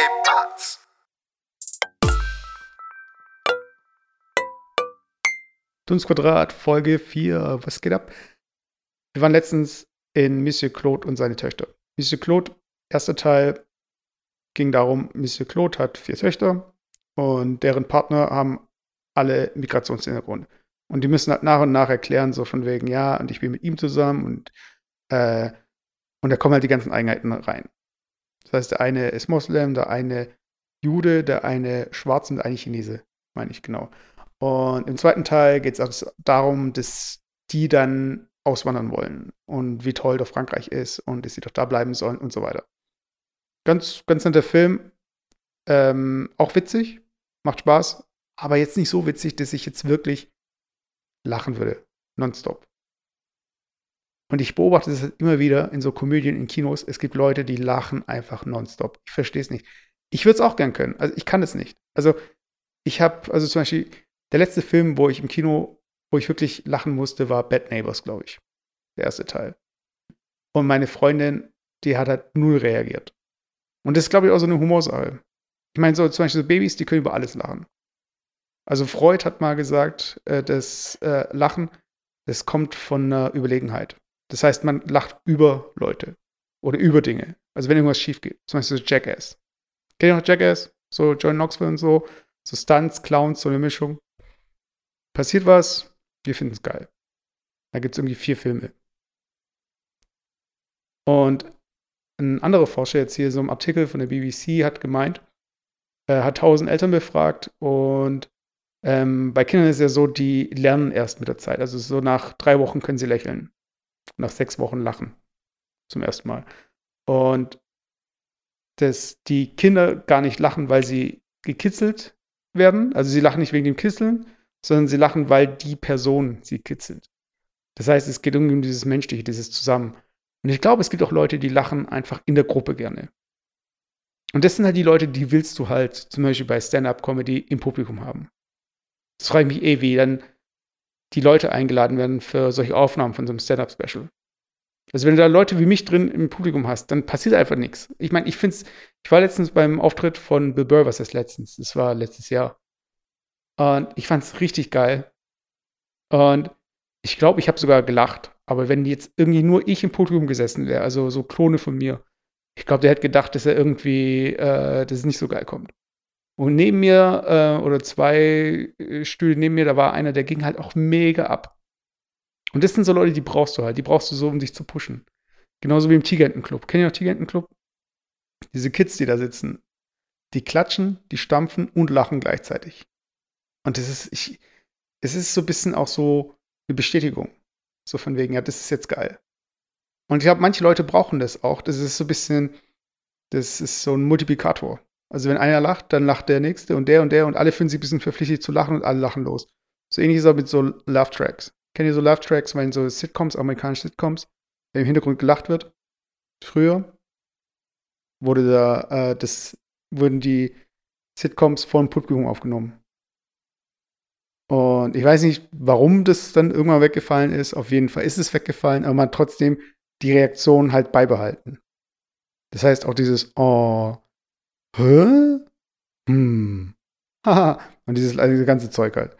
¿Qué pasa? Dunstquadrat, Folge 4. Was geht ab? Wir waren letztens in Monsieur Claude und seine Töchter. Monsieur Claude, erster Teil, ging darum, Monsieur Claude hat vier Töchter und deren Partner haben alle Migrationshintergrund. Und die müssen halt nach und nach erklären, so von wegen, ja, und ich bin mit ihm zusammen und, äh, und da kommen halt die ganzen Eigenheiten rein. Das heißt, der eine ist Moslem, der eine Jude, der eine Schwarz und der eine Chinese, meine ich genau. Und im zweiten Teil geht es darum, dass die dann auswandern wollen und wie toll doch Frankreich ist und dass sie doch da bleiben sollen und so weiter. Ganz, ganz netter Film. Ähm, auch witzig, macht Spaß, aber jetzt nicht so witzig, dass ich jetzt wirklich lachen würde. Nonstop. Und ich beobachte das immer wieder in so Komödien in Kinos. Es gibt Leute, die lachen einfach nonstop. Ich verstehe es nicht. Ich würde es auch gern können. Also ich kann es nicht. Also ich habe, also zum Beispiel, der letzte Film, wo ich im Kino, wo ich wirklich lachen musste, war Bad Neighbors, glaube ich. Der erste Teil. Und meine Freundin, die hat halt null reagiert. Und das ist, glaube ich, auch so eine Humorsache. Ich meine, so zum Beispiel so Babys, die können über alles lachen. Also Freud hat mal gesagt, äh, das äh, Lachen, das kommt von einer Überlegenheit. Das heißt, man lacht über Leute oder über Dinge. Also wenn irgendwas schief geht. Zum Beispiel so Jackass. Kennt ihr noch Jackass? So John Knoxville und so. So Stunts, Clowns, so eine Mischung. Passiert was, wir finden es geil. Da gibt es irgendwie vier Filme. Und ein anderer Forscher jetzt hier, so ein Artikel von der BBC, hat gemeint, er hat tausend Eltern befragt und ähm, bei Kindern ist es ja so, die lernen erst mit der Zeit. Also so nach drei Wochen können sie lächeln. Nach sechs Wochen lachen. Zum ersten Mal. Und dass die Kinder gar nicht lachen, weil sie gekitzelt werden. Also sie lachen nicht wegen dem Kitzeln, sondern sie lachen, weil die Person sie kitzelt. Das heißt, es geht um dieses Menschliche, dieses Zusammen. Und ich glaube, es gibt auch Leute, die lachen einfach in der Gruppe gerne. Und das sind halt die Leute, die willst du halt zum Beispiel bei Stand-Up-Comedy im Publikum haben. Das frage ich mich eh, wie dann die Leute eingeladen werden für solche Aufnahmen von so einem Stand-Up-Special. Also wenn du da Leute wie mich drin im Publikum hast, dann passiert einfach nichts. Ich meine, ich finde es, ich war letztens beim Auftritt von Bill Burr, was heißt letztens? Das war letztes Jahr. Und ich fand es richtig geil. Und ich glaube, ich habe sogar gelacht. Aber wenn jetzt irgendwie nur ich im Publikum gesessen wäre, also so Klone von mir, ich glaube, der hätte gedacht, dass er irgendwie, äh, dass es nicht so geil kommt. Und neben mir, äh, oder zwei äh, Stühle neben mir, da war einer, der ging halt auch mega ab. Und das sind so Leute, die brauchst du halt. Die brauchst du so, um dich zu pushen. Genauso wie im Tigerentenclub. Kennt ihr noch Tigerentenclub? Diese Kids, die da sitzen, die klatschen, die stampfen und lachen gleichzeitig. Und das ist, ich, es ist so ein bisschen auch so eine Bestätigung. So von wegen, ja, das ist jetzt geil. Und ich glaube, manche Leute brauchen das auch. Das ist so ein bisschen, das ist so ein Multiplikator. Also wenn einer lacht, dann lacht der nächste und der und der und alle fühlen sich ein bisschen verpflichtet zu lachen und alle lachen los. So ähnlich ist es auch mit so Love Tracks. Kennt ihr so Love Tracks, weil in so Sitcoms, amerikanische Sitcoms, wenn im Hintergrund gelacht wird? Früher wurde da, äh, das, wurden die Sitcoms von Publikum aufgenommen. Und ich weiß nicht, warum das dann irgendwann weggefallen ist. Auf jeden Fall ist es weggefallen, aber man hat trotzdem die Reaktion halt beibehalten. Das heißt auch dieses Oh, hä? Hm. Haha. und dieses, also ganze Zeug halt.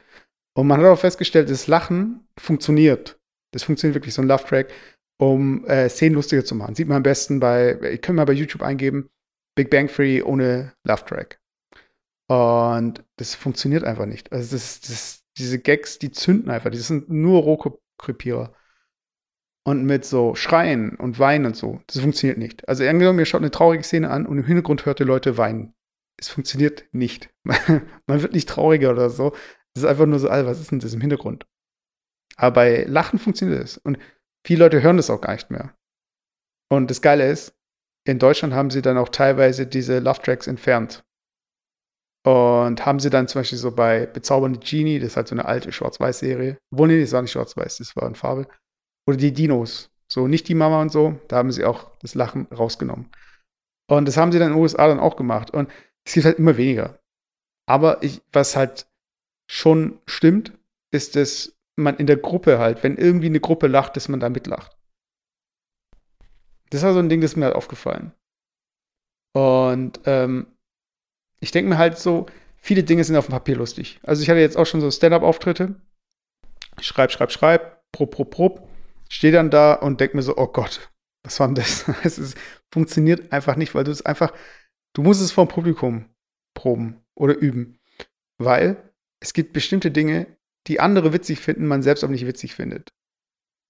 Und man hat auch festgestellt, das Lachen funktioniert. Das funktioniert wirklich, so ein Love-Track, um äh, Szenen lustiger zu machen. Sieht man am besten bei, ich kann mal bei YouTube eingeben, Big Bang Theory ohne Love-Track. Und das funktioniert einfach nicht. Also das, das, diese Gags, die zünden einfach. Die sind nur Rohkrepierer. Und mit so Schreien und Weinen und so, das funktioniert nicht. Also angenommen, ihr schaut eine traurige Szene an und im Hintergrund hört ihr Leute weinen. Es funktioniert nicht. Man wird nicht trauriger oder so. Es ist einfach nur so, was ist denn das im Hintergrund? Aber bei Lachen funktioniert es. Und viele Leute hören das auch gar nicht mehr. Und das Geile ist, in Deutschland haben sie dann auch teilweise diese Love Tracks entfernt. Und haben sie dann zum Beispiel so bei Bezaubernde Genie, das ist halt so eine alte Schwarz-Weiß-Serie. Obwohl, nee, das war nicht Schwarz-Weiß, das war in Farbe. Oder die Dinos. So, nicht die Mama und so. Da haben sie auch das Lachen rausgenommen. Und das haben sie dann in den USA dann auch gemacht. Und es gibt halt immer weniger. Aber ich, was halt schon stimmt, ist, dass man in der Gruppe halt, wenn irgendwie eine Gruppe lacht, dass man da mitlacht. Das war so ein Ding, das ist mir halt aufgefallen. Und ähm, ich denke mir halt so, viele Dinge sind auf dem Papier lustig. Also ich hatte jetzt auch schon so Stand-up-Auftritte. Schreib, schreib, schreib, prob, prob, prob. Stehe dann da und denke mir so, oh Gott, was war denn das? es ist, funktioniert einfach nicht, weil du es einfach, du musst es vom Publikum proben oder üben. Weil es gibt bestimmte Dinge, die andere witzig finden, man selbst aber nicht witzig findet.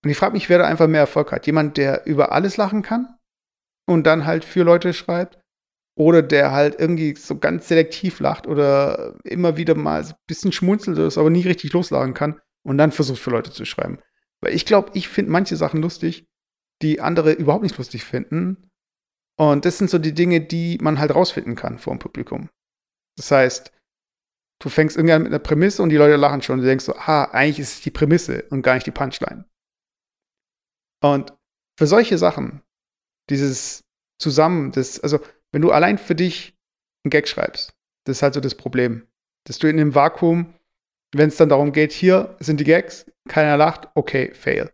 Und ich frage mich, wer da einfach mehr Erfolg hat. Jemand, der über alles lachen kann und dann halt für Leute schreibt oder der halt irgendwie so ganz selektiv lacht oder immer wieder mal ein bisschen schmunzelt, aber nie richtig loslachen kann und dann versucht für Leute zu schreiben. Weil ich glaube, ich finde manche Sachen lustig, die andere überhaupt nicht lustig finden. Und das sind so die Dinge, die man halt rausfinden kann vor dem Publikum. Das heißt, du fängst irgendwann mit einer Prämisse und die Leute lachen schon und du denkst so, ah, eigentlich ist es die Prämisse und gar nicht die Punchline. Und für solche Sachen, dieses Zusammen, das, also wenn du allein für dich einen Gag schreibst, das ist halt so das Problem. Dass du in dem Vakuum, wenn es dann darum geht, hier sind die Gags, keiner lacht, okay, fail.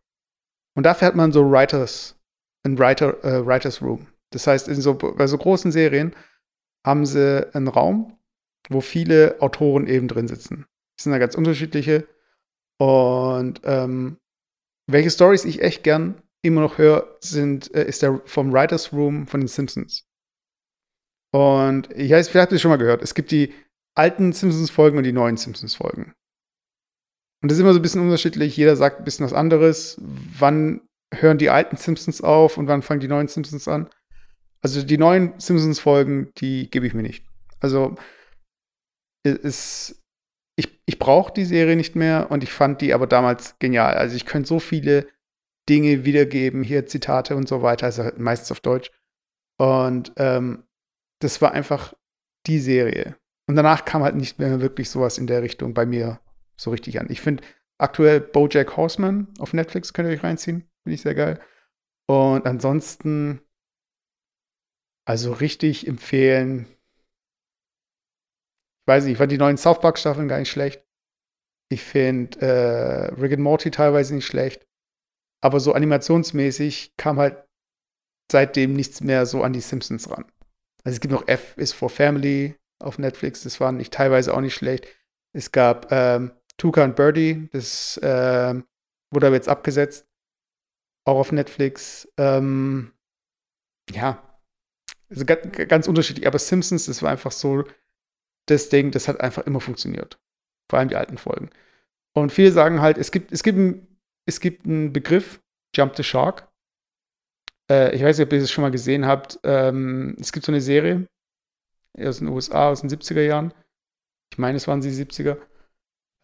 Und dafür hat man so Writers, ein Writer, äh, Writers Room. Das heißt, in so, bei so großen Serien haben sie einen Raum, wo viele Autoren eben drin sitzen. Das sind da ganz unterschiedliche. Und ähm, welche Stories ich echt gern immer noch höre, sind, äh, ist der vom Writers Room von den Simpsons. Und ich weiß, vielleicht habt ihr schon mal gehört, es gibt die alten Simpsons-Folgen und die neuen Simpsons-Folgen. Und das ist immer so ein bisschen unterschiedlich. Jeder sagt ein bisschen was anderes. Wann hören die alten Simpsons auf und wann fangen die neuen Simpsons an? Also die neuen Simpsons-Folgen, die gebe ich mir nicht. Also es, ich, ich brauche die Serie nicht mehr und ich fand die aber damals genial. Also ich könnte so viele Dinge wiedergeben, hier Zitate und so weiter, also meistens auf Deutsch. Und ähm, das war einfach die Serie. Und danach kam halt nicht mehr wirklich sowas in der Richtung bei mir so richtig an. Ich finde aktuell Bojack Horseman auf Netflix, könnt ihr euch reinziehen. Finde ich sehr geil. Und ansonsten, also richtig empfehlen. Ich weiß nicht, ich fand die neuen South Park-Staffeln gar nicht schlecht. Ich finde äh, Rick and Morty teilweise nicht schlecht. Aber so animationsmäßig kam halt seitdem nichts mehr so an die Simpsons ran. Also es gibt noch F is for Family auf Netflix, das fand ich teilweise auch nicht schlecht. Es gab ähm, Tuka und Birdie, das ähm, wurde aber jetzt abgesetzt. Auch auf Netflix. Ähm, ja, also ganz, ganz unterschiedlich. Aber Simpsons, das war einfach so das Ding, das hat einfach immer funktioniert. Vor allem die alten Folgen. Und viele sagen halt, es gibt, es gibt, ein, es gibt einen Begriff, Jump the Shark. Äh, ich weiß nicht, ob ihr das schon mal gesehen habt. Ähm, es gibt so eine Serie aus den USA, aus den 70er Jahren. Ich meine, es waren die 70er.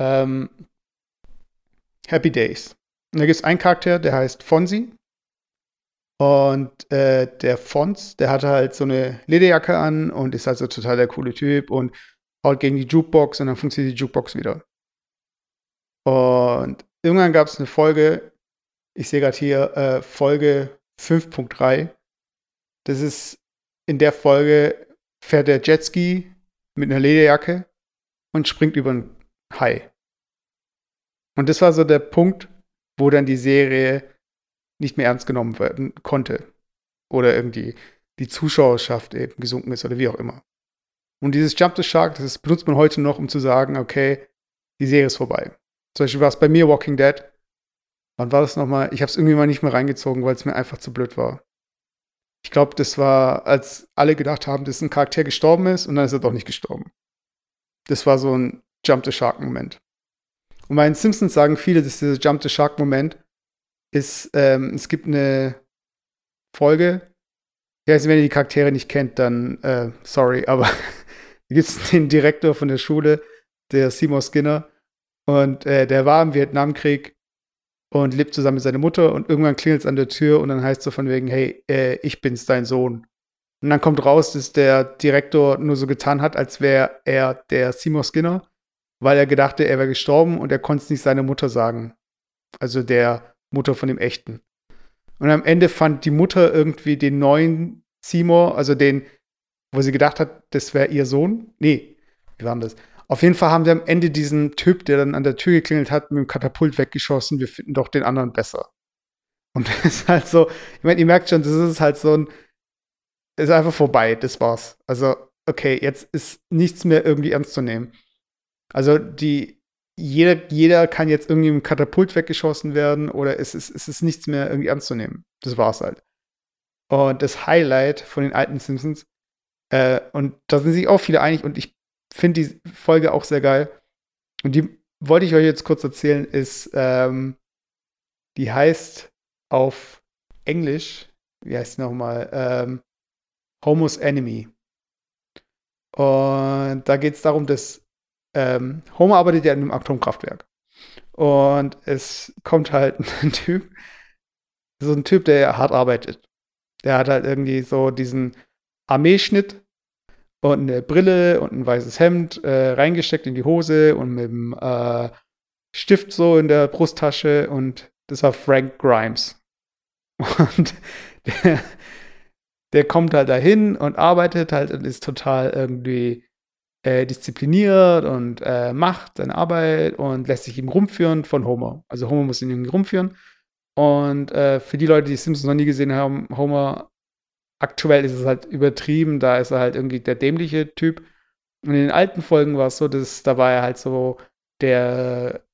Ähm, Happy Days. Und da gibt es einen Charakter, der heißt Fonzie. Und äh, der Fons, der hatte halt so eine Lederjacke an und ist halt so total der coole Typ und haut gegen die Jukebox und dann funktioniert die Jukebox wieder. Und irgendwann gab es eine Folge, ich sehe gerade hier, äh, Folge 5.3. Das ist in der Folge fährt der Jetski mit einer Lederjacke und springt über einen Hai. Und das war so der Punkt, wo dann die Serie nicht mehr ernst genommen werden konnte. Oder irgendwie die Zuschauerschaft eben gesunken ist oder wie auch immer. Und dieses Jump the Shark, das benutzt man heute noch, um zu sagen, okay, die Serie ist vorbei. Zum Beispiel war es bei mir Walking Dead. Wann war das nochmal? Ich habe es irgendwie mal nicht mehr reingezogen, weil es mir einfach zu blöd war. Ich glaube, das war, als alle gedacht haben, dass ein Charakter gestorben ist und dann ist er doch nicht gestorben. Das war so ein Jump the Shark-Moment. Und bei den Simpsons sagen viele, dass dieser Jump the Shark-Moment ist, ähm, es gibt eine Folge, ja, also wenn ihr die Charaktere nicht kennt, dann äh, sorry, aber da gibt es den Direktor von der Schule, der Seymour Skinner, und äh, der war im Vietnamkrieg und lebt zusammen mit seiner Mutter und irgendwann klingelt es an der Tür und dann heißt so von wegen, hey, äh, ich bin's, dein Sohn. Und dann kommt raus, dass der Direktor nur so getan hat, als wäre er der Seymour Skinner, weil er gedachte, er wäre gestorben und er konnte es nicht seiner Mutter sagen. Also der Mutter von dem Echten. Und am Ende fand die Mutter irgendwie den neuen Seymour, also den, wo sie gedacht hat, das wäre ihr Sohn. Nee, wie war das? Auf jeden Fall haben sie am Ende diesen Typ, der dann an der Tür geklingelt hat, mit dem Katapult weggeschossen. Wir finden doch den anderen besser. Und das ist halt so, ich meine, ihr merkt schon, das ist halt so ein, ist einfach vorbei, das war's. Also okay, jetzt ist nichts mehr irgendwie ernst zu nehmen. Also die, jeder, jeder kann jetzt irgendwie im Katapult weggeschossen werden oder es ist, es ist nichts mehr irgendwie ernst zu nehmen. Das war's halt. Und das Highlight von den alten Simpsons, äh, und da sind sich auch viele einig und ich finde die Folge auch sehr geil. Und die wollte ich euch jetzt kurz erzählen, ist, ähm, die heißt auf Englisch, wie heißt die nochmal, ähm, Homo's Enemy. Und da geht es darum, dass ähm, Homer arbeitet ja in einem Atomkraftwerk. Und es kommt halt ein Typ, so ein Typ, der hart arbeitet. Der hat halt irgendwie so diesen Armeeschnitt und eine Brille und ein weißes Hemd äh, reingesteckt in die Hose und mit dem äh, Stift so in der Brusttasche und das war Frank Grimes. Und der, der kommt halt dahin und arbeitet halt und ist total irgendwie äh, diszipliniert und äh, macht seine Arbeit und lässt sich ihm rumführen von Homer. Also Homer muss ihn irgendwie rumführen. Und äh, für die Leute, die Simpsons noch nie gesehen haben, Homer aktuell ist es halt übertrieben, da ist er halt irgendwie der dämliche Typ. Und in den alten Folgen war es so, dass da war er halt so der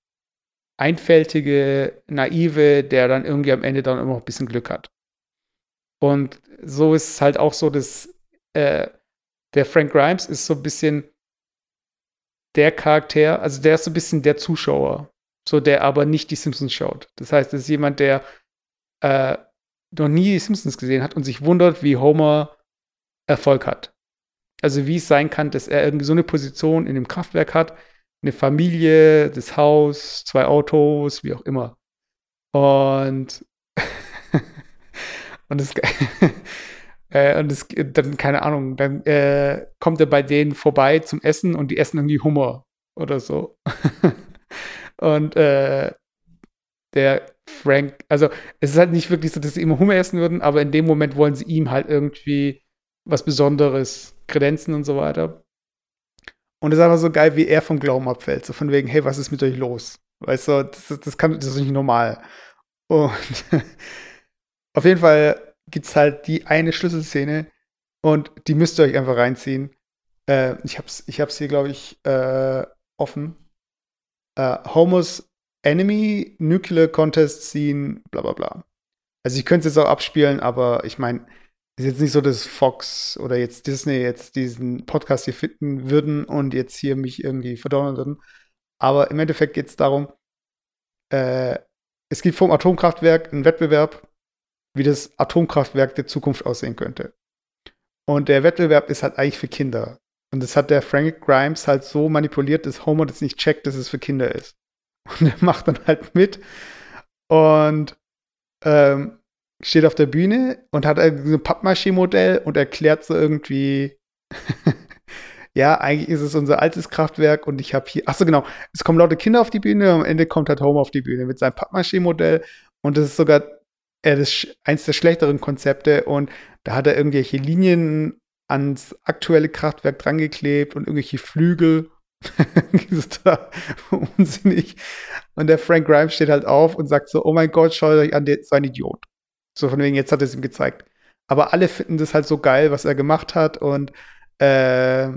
einfältige, naive, der dann irgendwie am Ende dann immer noch ein bisschen Glück hat. Und so ist es halt auch so, dass äh, der Frank Grimes ist so ein bisschen der Charakter, also der ist so ein bisschen der Zuschauer, so der aber nicht die Simpsons schaut. Das heißt, es ist jemand, der äh, noch nie die Simpsons gesehen hat und sich wundert, wie Homer Erfolg hat. Also wie es sein kann, dass er irgendwie so eine Position in dem Kraftwerk hat, eine Familie, das Haus, zwei Autos, wie auch immer. Und und es äh, und es dann keine Ahnung, dann äh, kommt er bei denen vorbei zum Essen und die essen irgendwie Hummer oder so. und äh, der Frank, also es ist halt nicht wirklich so, dass sie immer Hummer essen würden, aber in dem Moment wollen sie ihm halt irgendwie was Besonderes kredenzen und so weiter. Und es ist einfach so geil, wie er vom Glauben abfällt. So von wegen, hey, was ist mit euch los? Weißt du, das, das, kann, das ist nicht normal. Und auf jeden Fall gibt es halt die eine Schlüsselszene und die müsst ihr euch einfach reinziehen. Äh, ich hab's, ich hab's hier, glaube ich, äh, offen. Äh, Homos Enemy Nuclear Contest Scene, bla bla bla. Also ich könnte es jetzt auch abspielen, aber ich meine, ist jetzt nicht so, dass Fox oder jetzt Disney jetzt diesen Podcast hier finden würden und jetzt hier mich irgendwie verdonnern würden. Aber im Endeffekt geht es darum, äh, es gibt vom Atomkraftwerk einen Wettbewerb, wie das Atomkraftwerk der Zukunft aussehen könnte. Und der Wettbewerb ist halt eigentlich für Kinder. Und das hat der Frank Grimes halt so manipuliert, dass Homer das nicht checkt, dass es für Kinder ist. Und er macht dann halt mit. Und ähm, steht auf der Bühne und hat ein Pappmaché-Modell und erklärt so irgendwie, ja, eigentlich ist es unser altes Kraftwerk und ich habe hier, achso genau, es kommen laute Kinder auf die Bühne und am Ende kommt halt Homer auf die Bühne mit seinem Pappmaché-Modell und das ist sogar äh, das, eins der schlechteren Konzepte und da hat er irgendwelche Linien ans aktuelle Kraftwerk drangeklebt und irgendwelche Flügel. unsinnig. Und der Frank Grimes steht halt auf und sagt so: Oh mein Gott, schaut euch an, der ist ein Idiot. So von wegen, jetzt hat er es ihm gezeigt. Aber alle finden das halt so geil, was er gemacht hat und äh,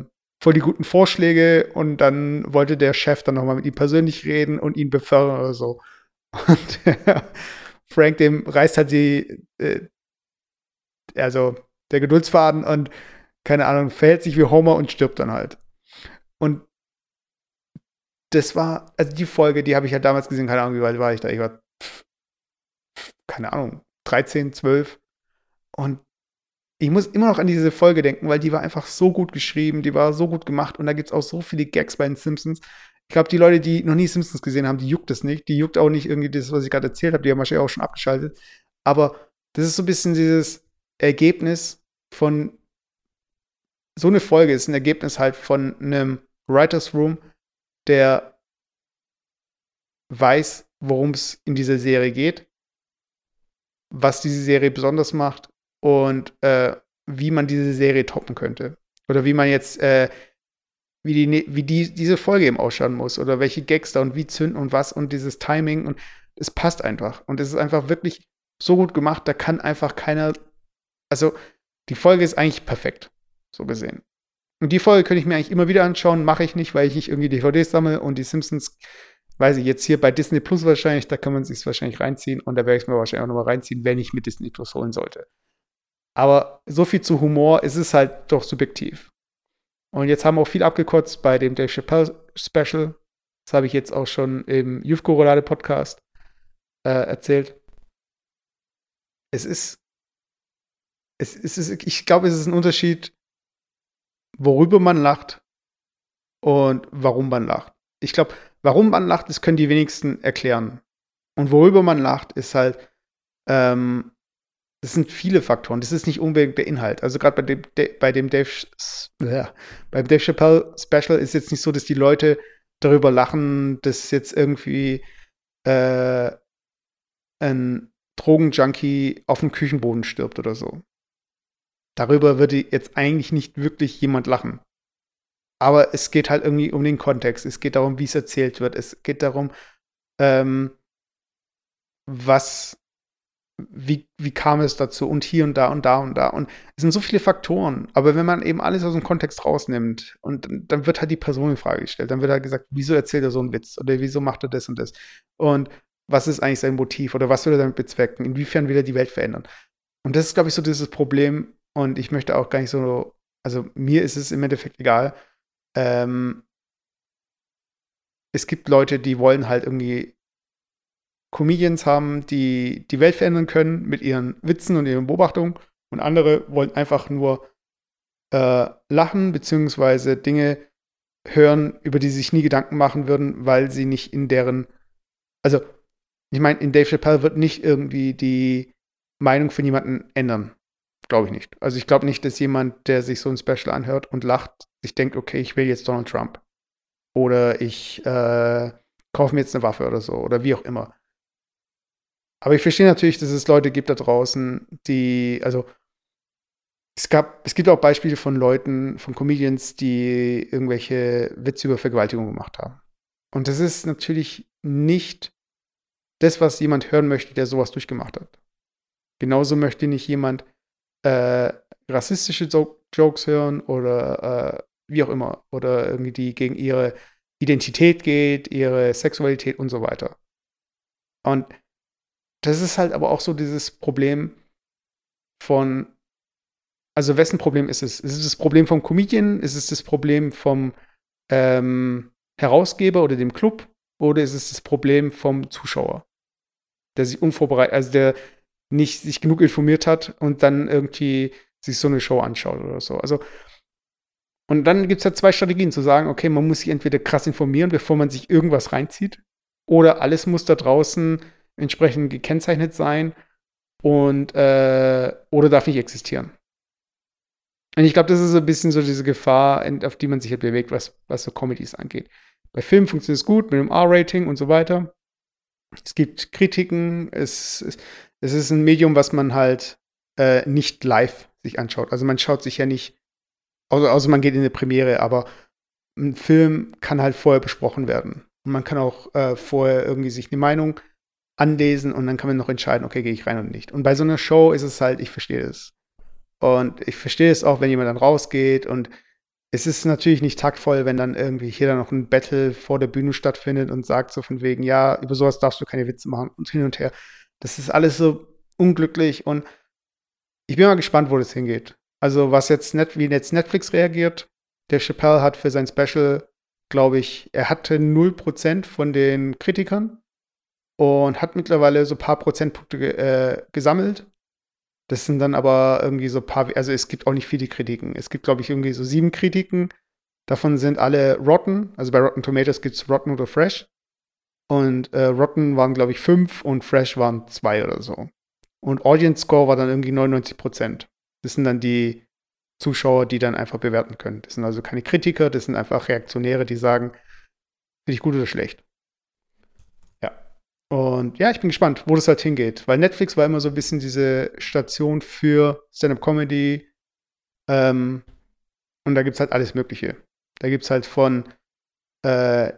voll die guten Vorschläge und dann wollte der Chef dann nochmal mit ihm persönlich reden und ihn befördern oder so. Und der Frank, dem reißt halt die, äh, also der Geduldsfaden und keine Ahnung, verhält sich wie Homer und stirbt dann halt. Und das war, also die Folge, die habe ich halt damals gesehen, keine Ahnung, wie weit war ich da? Ich war, pff, keine Ahnung, 13, 12. Und ich muss immer noch an diese Folge denken, weil die war einfach so gut geschrieben, die war so gut gemacht und da gibt es auch so viele Gags bei den Simpsons. Ich glaube, die Leute, die noch nie Simpsons gesehen haben, die juckt es nicht. Die juckt auch nicht irgendwie das, was ich gerade erzählt habe. Die haben wahrscheinlich auch schon abgeschaltet. Aber das ist so ein bisschen dieses Ergebnis von so eine Folge ist ein Ergebnis halt von einem Writers Room, der weiß, worum es in dieser Serie geht was diese Serie besonders macht und äh, wie man diese Serie toppen könnte. Oder wie man jetzt, äh, wie, die, ne, wie die, diese Folge eben ausschauen muss oder welche Gags da und wie zünden und was und dieses Timing und es passt einfach. Und es ist einfach wirklich so gut gemacht, da kann einfach keiner. Also, die Folge ist eigentlich perfekt, so gesehen. Und die Folge könnte ich mir eigentlich immer wieder anschauen, mache ich nicht, weil ich nicht irgendwie DVDs sammle und die Simpsons, weiß ich, jetzt hier bei Disney Plus wahrscheinlich, da kann man sich wahrscheinlich reinziehen und da werde ich es mir wahrscheinlich auch nochmal reinziehen, wenn ich mit Disney Plus holen sollte. Aber so viel zu Humor, es ist halt doch subjektiv. Und jetzt haben wir auch viel abgekotzt bei dem Dave Chappelle Special. Das habe ich jetzt auch schon im Youth Corolade Podcast äh, erzählt. Es ist, es, es ist, ich glaube, es ist ein Unterschied, worüber man lacht und warum man lacht. Ich glaube, warum man lacht, das können die wenigsten erklären. Und worüber man lacht, ist halt, ähm, das sind viele Faktoren. Das ist nicht unbedingt der Inhalt. Also gerade bei dem, bei dem Dave, äh, beim Dave Chappelle Special ist jetzt nicht so, dass die Leute darüber lachen, dass jetzt irgendwie äh, ein Drogenjunkie auf dem Küchenboden stirbt oder so. Darüber würde jetzt eigentlich nicht wirklich jemand lachen. Aber es geht halt irgendwie um den Kontext. Es geht darum, wie es erzählt wird. Es geht darum, ähm, was wie, wie kam es dazu und hier und da und da und da. Und es sind so viele Faktoren. Aber wenn man eben alles aus dem Kontext rausnimmt und dann wird halt die Person in Frage gestellt, dann wird halt gesagt, wieso erzählt er so einen Witz oder wieso macht er das und das? Und was ist eigentlich sein Motiv oder was will er damit bezwecken? Inwiefern will er die Welt verändern? Und das ist, glaube ich, so dieses Problem. Und ich möchte auch gar nicht so, also mir ist es im Endeffekt egal. Ähm, es gibt Leute, die wollen halt irgendwie Comedians haben, die die Welt verändern können mit ihren Witzen und ihren Beobachtungen und andere wollen einfach nur äh, lachen beziehungsweise Dinge hören, über die sie sich nie Gedanken machen würden, weil sie nicht in deren, also ich meine, in Dave Chappelle wird nicht irgendwie die Meinung von jemandem ändern. Glaube ich nicht. Also ich glaube nicht, dass jemand, der sich so ein Special anhört und lacht, sich denkt, okay, ich will jetzt Donald Trump. Oder ich äh, kaufe mir jetzt eine Waffe oder so. Oder wie auch immer. Aber ich verstehe natürlich, dass es Leute gibt da draußen, die, also es gab, es gibt auch Beispiele von Leuten, von Comedians, die irgendwelche Witze über Vergewaltigung gemacht haben. Und das ist natürlich nicht das, was jemand hören möchte, der sowas durchgemacht hat. Genauso möchte nicht jemand äh, rassistische jo Jokes hören oder äh, wie auch immer. Oder irgendwie die gegen ihre Identität geht, ihre Sexualität und so weiter. Und das ist halt aber auch so dieses Problem von, also wessen Problem ist es? Ist es das Problem vom Comedian? Ist es das Problem vom ähm, Herausgeber oder dem Club? Oder ist es das Problem vom Zuschauer? Der sich unvorbereitet, also der nicht sich genug informiert hat und dann irgendwie sich so eine Show anschaut oder so. Also, und dann gibt es ja zwei Strategien, zu sagen, okay, man muss sich entweder krass informieren, bevor man sich irgendwas reinzieht, oder alles muss da draußen entsprechend gekennzeichnet sein und äh, oder darf nicht existieren. Und ich glaube, das ist so ein bisschen so diese Gefahr, auf die man sich halt bewegt, was, was so Comedies angeht. Bei Filmen funktioniert es gut mit dem R-Rating und so weiter. Es gibt Kritiken, es, es, ist ein Medium, was man halt äh, nicht live sich anschaut. Also man schaut sich ja nicht, außer, außer man geht in eine Premiere, aber ein Film kann halt vorher besprochen werden. Und man kann auch äh, vorher irgendwie sich eine Meinung anlesen und dann kann man noch entscheiden, okay, gehe ich rein oder nicht. Und bei so einer Show ist es halt, ich verstehe es. Und ich verstehe es auch, wenn jemand dann rausgeht und es ist natürlich nicht taktvoll, wenn dann irgendwie hier dann noch ein Battle vor der Bühne stattfindet und sagt so von wegen, ja, über sowas darfst du keine Witze machen und hin und her. Das ist alles so unglücklich und ich bin mal gespannt, wo das hingeht. Also was jetzt net, wie jetzt Netflix reagiert. Der Chappelle hat für sein Special, glaube ich, er hatte 0% von den Kritikern und hat mittlerweile so ein paar Prozentpunkte äh, gesammelt. Das sind dann aber irgendwie so ein paar, also es gibt auch nicht viele Kritiken. Es gibt, glaube ich, irgendwie so sieben Kritiken. Davon sind alle Rotten. Also bei Rotten Tomatoes gibt es Rotten oder Fresh. Und äh, Rotten waren, glaube ich, fünf und Fresh waren zwei oder so. Und Audience Score war dann irgendwie 99 Prozent. Das sind dann die Zuschauer, die dann einfach bewerten können. Das sind also keine Kritiker, das sind einfach Reaktionäre, die sagen, finde ich gut oder schlecht. Und ja, ich bin gespannt, wo das halt hingeht. Weil Netflix war immer so ein bisschen diese Station für Stand-up-Comedy. Ähm, und da gibt es halt alles Mögliche. Da gibt es halt von äh,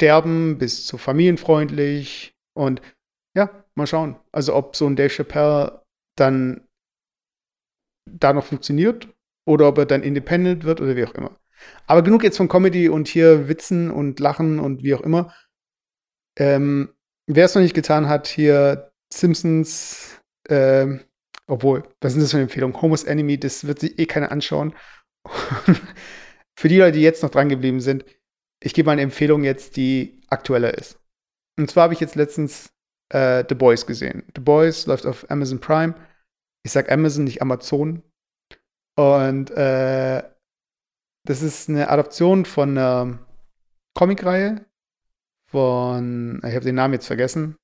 derben bis zu familienfreundlich. Und ja, mal schauen. Also ob so ein Dave Chappelle dann da noch funktioniert oder ob er dann independent wird oder wie auch immer. Aber genug jetzt von Comedy und hier Witzen und Lachen und wie auch immer. Ähm, wer es noch nicht getan hat, hier Simpsons, ähm, obwohl, was ist das für eine Empfehlung? Homos Enemy, das wird sich eh keiner anschauen. für die Leute, die jetzt noch dran geblieben sind, ich gebe mal eine Empfehlung jetzt, die aktueller ist. Und zwar habe ich jetzt letztens äh, The Boys gesehen. The Boys läuft auf Amazon Prime. Ich sage Amazon, nicht Amazon. Und äh, das ist eine Adaption von einer Comicreihe von, ich habe den Namen jetzt vergessen.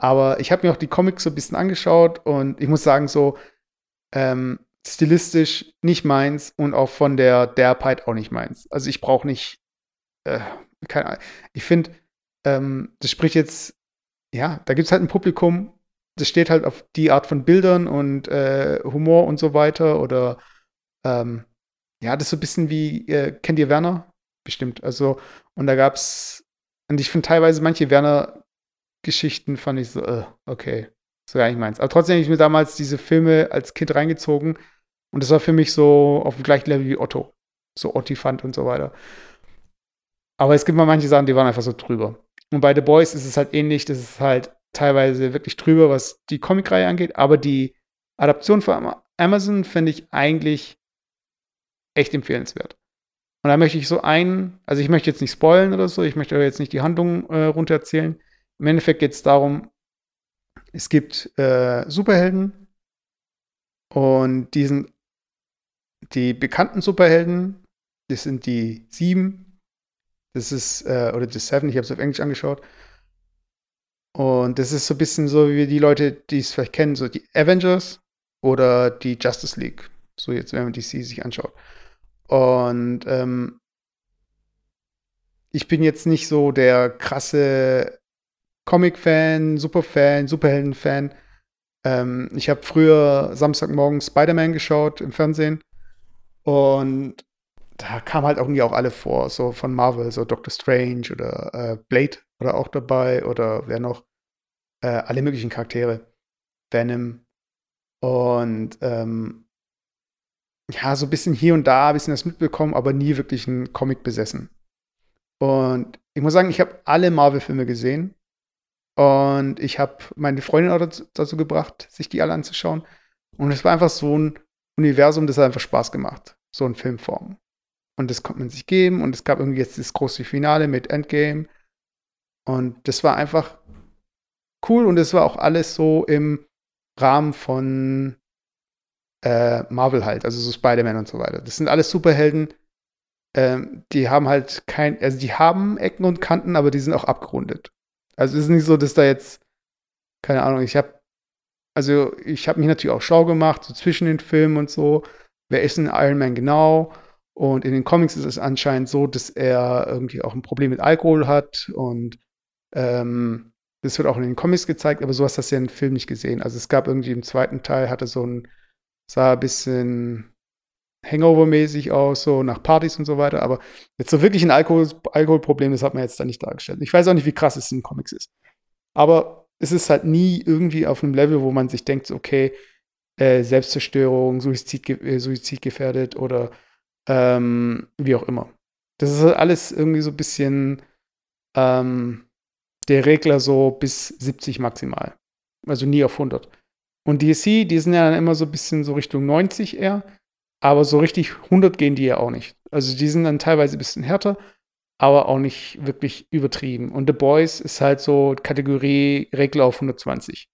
Aber ich habe mir auch die Comics so ein bisschen angeschaut und ich muss sagen, so ähm, stilistisch nicht meins und auch von der Derbheit auch nicht meins. Also ich brauche nicht, äh, keine Ahnung. Ich finde, ähm, das spricht jetzt, ja, da gibt es halt ein Publikum, das steht halt auf die Art von Bildern und äh, Humor und so weiter oder ähm, ja, das ist so ein bisschen wie, äh, kennt ihr Werner? Bestimmt. Also, und da gab's, und ich finde teilweise manche Werner-Geschichten fand ich so, äh, okay, so gar nicht meins. Aber trotzdem habe ich mir damals diese Filme als Kind reingezogen und das war für mich so auf dem gleichen Level wie Otto. So Ottifant und so weiter. Aber es gibt mal manche Sachen, die waren einfach so drüber. Und bei The Boys ist es halt ähnlich, das ist halt teilweise wirklich drüber, was die Comicreihe angeht, aber die Adaption von Amazon finde ich eigentlich echt empfehlenswert. Und da möchte ich so einen, also ich möchte jetzt nicht spoilen oder so, ich möchte jetzt nicht die Handlung äh, runtererzählen. Im Endeffekt geht es darum, es gibt äh, Superhelden und die sind die bekannten Superhelden, das sind die sieben, das ist, äh, oder die Seven, ich habe es auf Englisch angeschaut. Und das ist so ein bisschen so wie die Leute, die es vielleicht kennen, so die Avengers oder die Justice League. So jetzt, wenn man DC sich anschaut. Und ähm, ich bin jetzt nicht so der krasse Comic-Fan, Superfan, Superhelden-Fan. Ähm, ich habe früher Samstagmorgen Spider-Man geschaut im Fernsehen. Und da kamen halt irgendwie auch alle vor, so von Marvel, so Doctor Strange oder äh, Blade oder auch dabei oder wer noch. Äh, alle möglichen Charaktere. Venom. Und ähm, ja, so ein bisschen hier und da ein bisschen das mitbekommen, aber nie wirklich einen Comic besessen. Und ich muss sagen, ich habe alle Marvel-Filme gesehen. Und ich habe meine Freundin auch dazu, gebracht, sich die alle anzuschauen. Und es war einfach so ein Universum, das hat einfach Spaß gemacht. So in Filmform. Und das konnte man sich geben. Und es gab irgendwie jetzt das große Finale mit Endgame. Und das war einfach cool. Und es war auch alles so im Rahmen von äh, Marvel halt, also so Spider-Man und so weiter. Das sind alles Superhelden, ähm, die haben halt kein, also die haben Ecken und Kanten, aber die sind auch abgerundet. Also es ist nicht so, dass da jetzt, keine Ahnung, ich habe, also ich habe mich natürlich auch schlau gemacht, so zwischen den Filmen und so. Wer ist denn Iron Man genau? Und in den Comics ist es anscheinend so, dass er irgendwie auch ein Problem mit Alkohol hat und ähm, das wird auch in den Comics gezeigt, aber sowas hast du ja im Film nicht gesehen. Also es gab irgendwie im zweiten Teil, hatte so ein sah ein bisschen Hangover-mäßig aus, so nach Partys und so weiter. Aber jetzt so wirklich ein Alkohol Alkoholproblem, das hat man jetzt da nicht dargestellt. Ich weiß auch nicht, wie krass es in Comics ist. Aber es ist halt nie irgendwie auf einem Level, wo man sich denkt, okay, äh, Selbstzerstörung, Suizid, äh, Suizidgefährdet oder ähm, wie auch immer. Das ist halt alles irgendwie so ein bisschen ähm, der Regler so bis 70 maximal. Also nie auf 100. Und DC, die sind ja dann immer so ein bisschen so Richtung 90 eher. Aber so richtig 100 gehen die ja auch nicht. Also die sind dann teilweise ein bisschen härter, aber auch nicht wirklich übertrieben. Und The Boys ist halt so Kategorie Regler auf 120.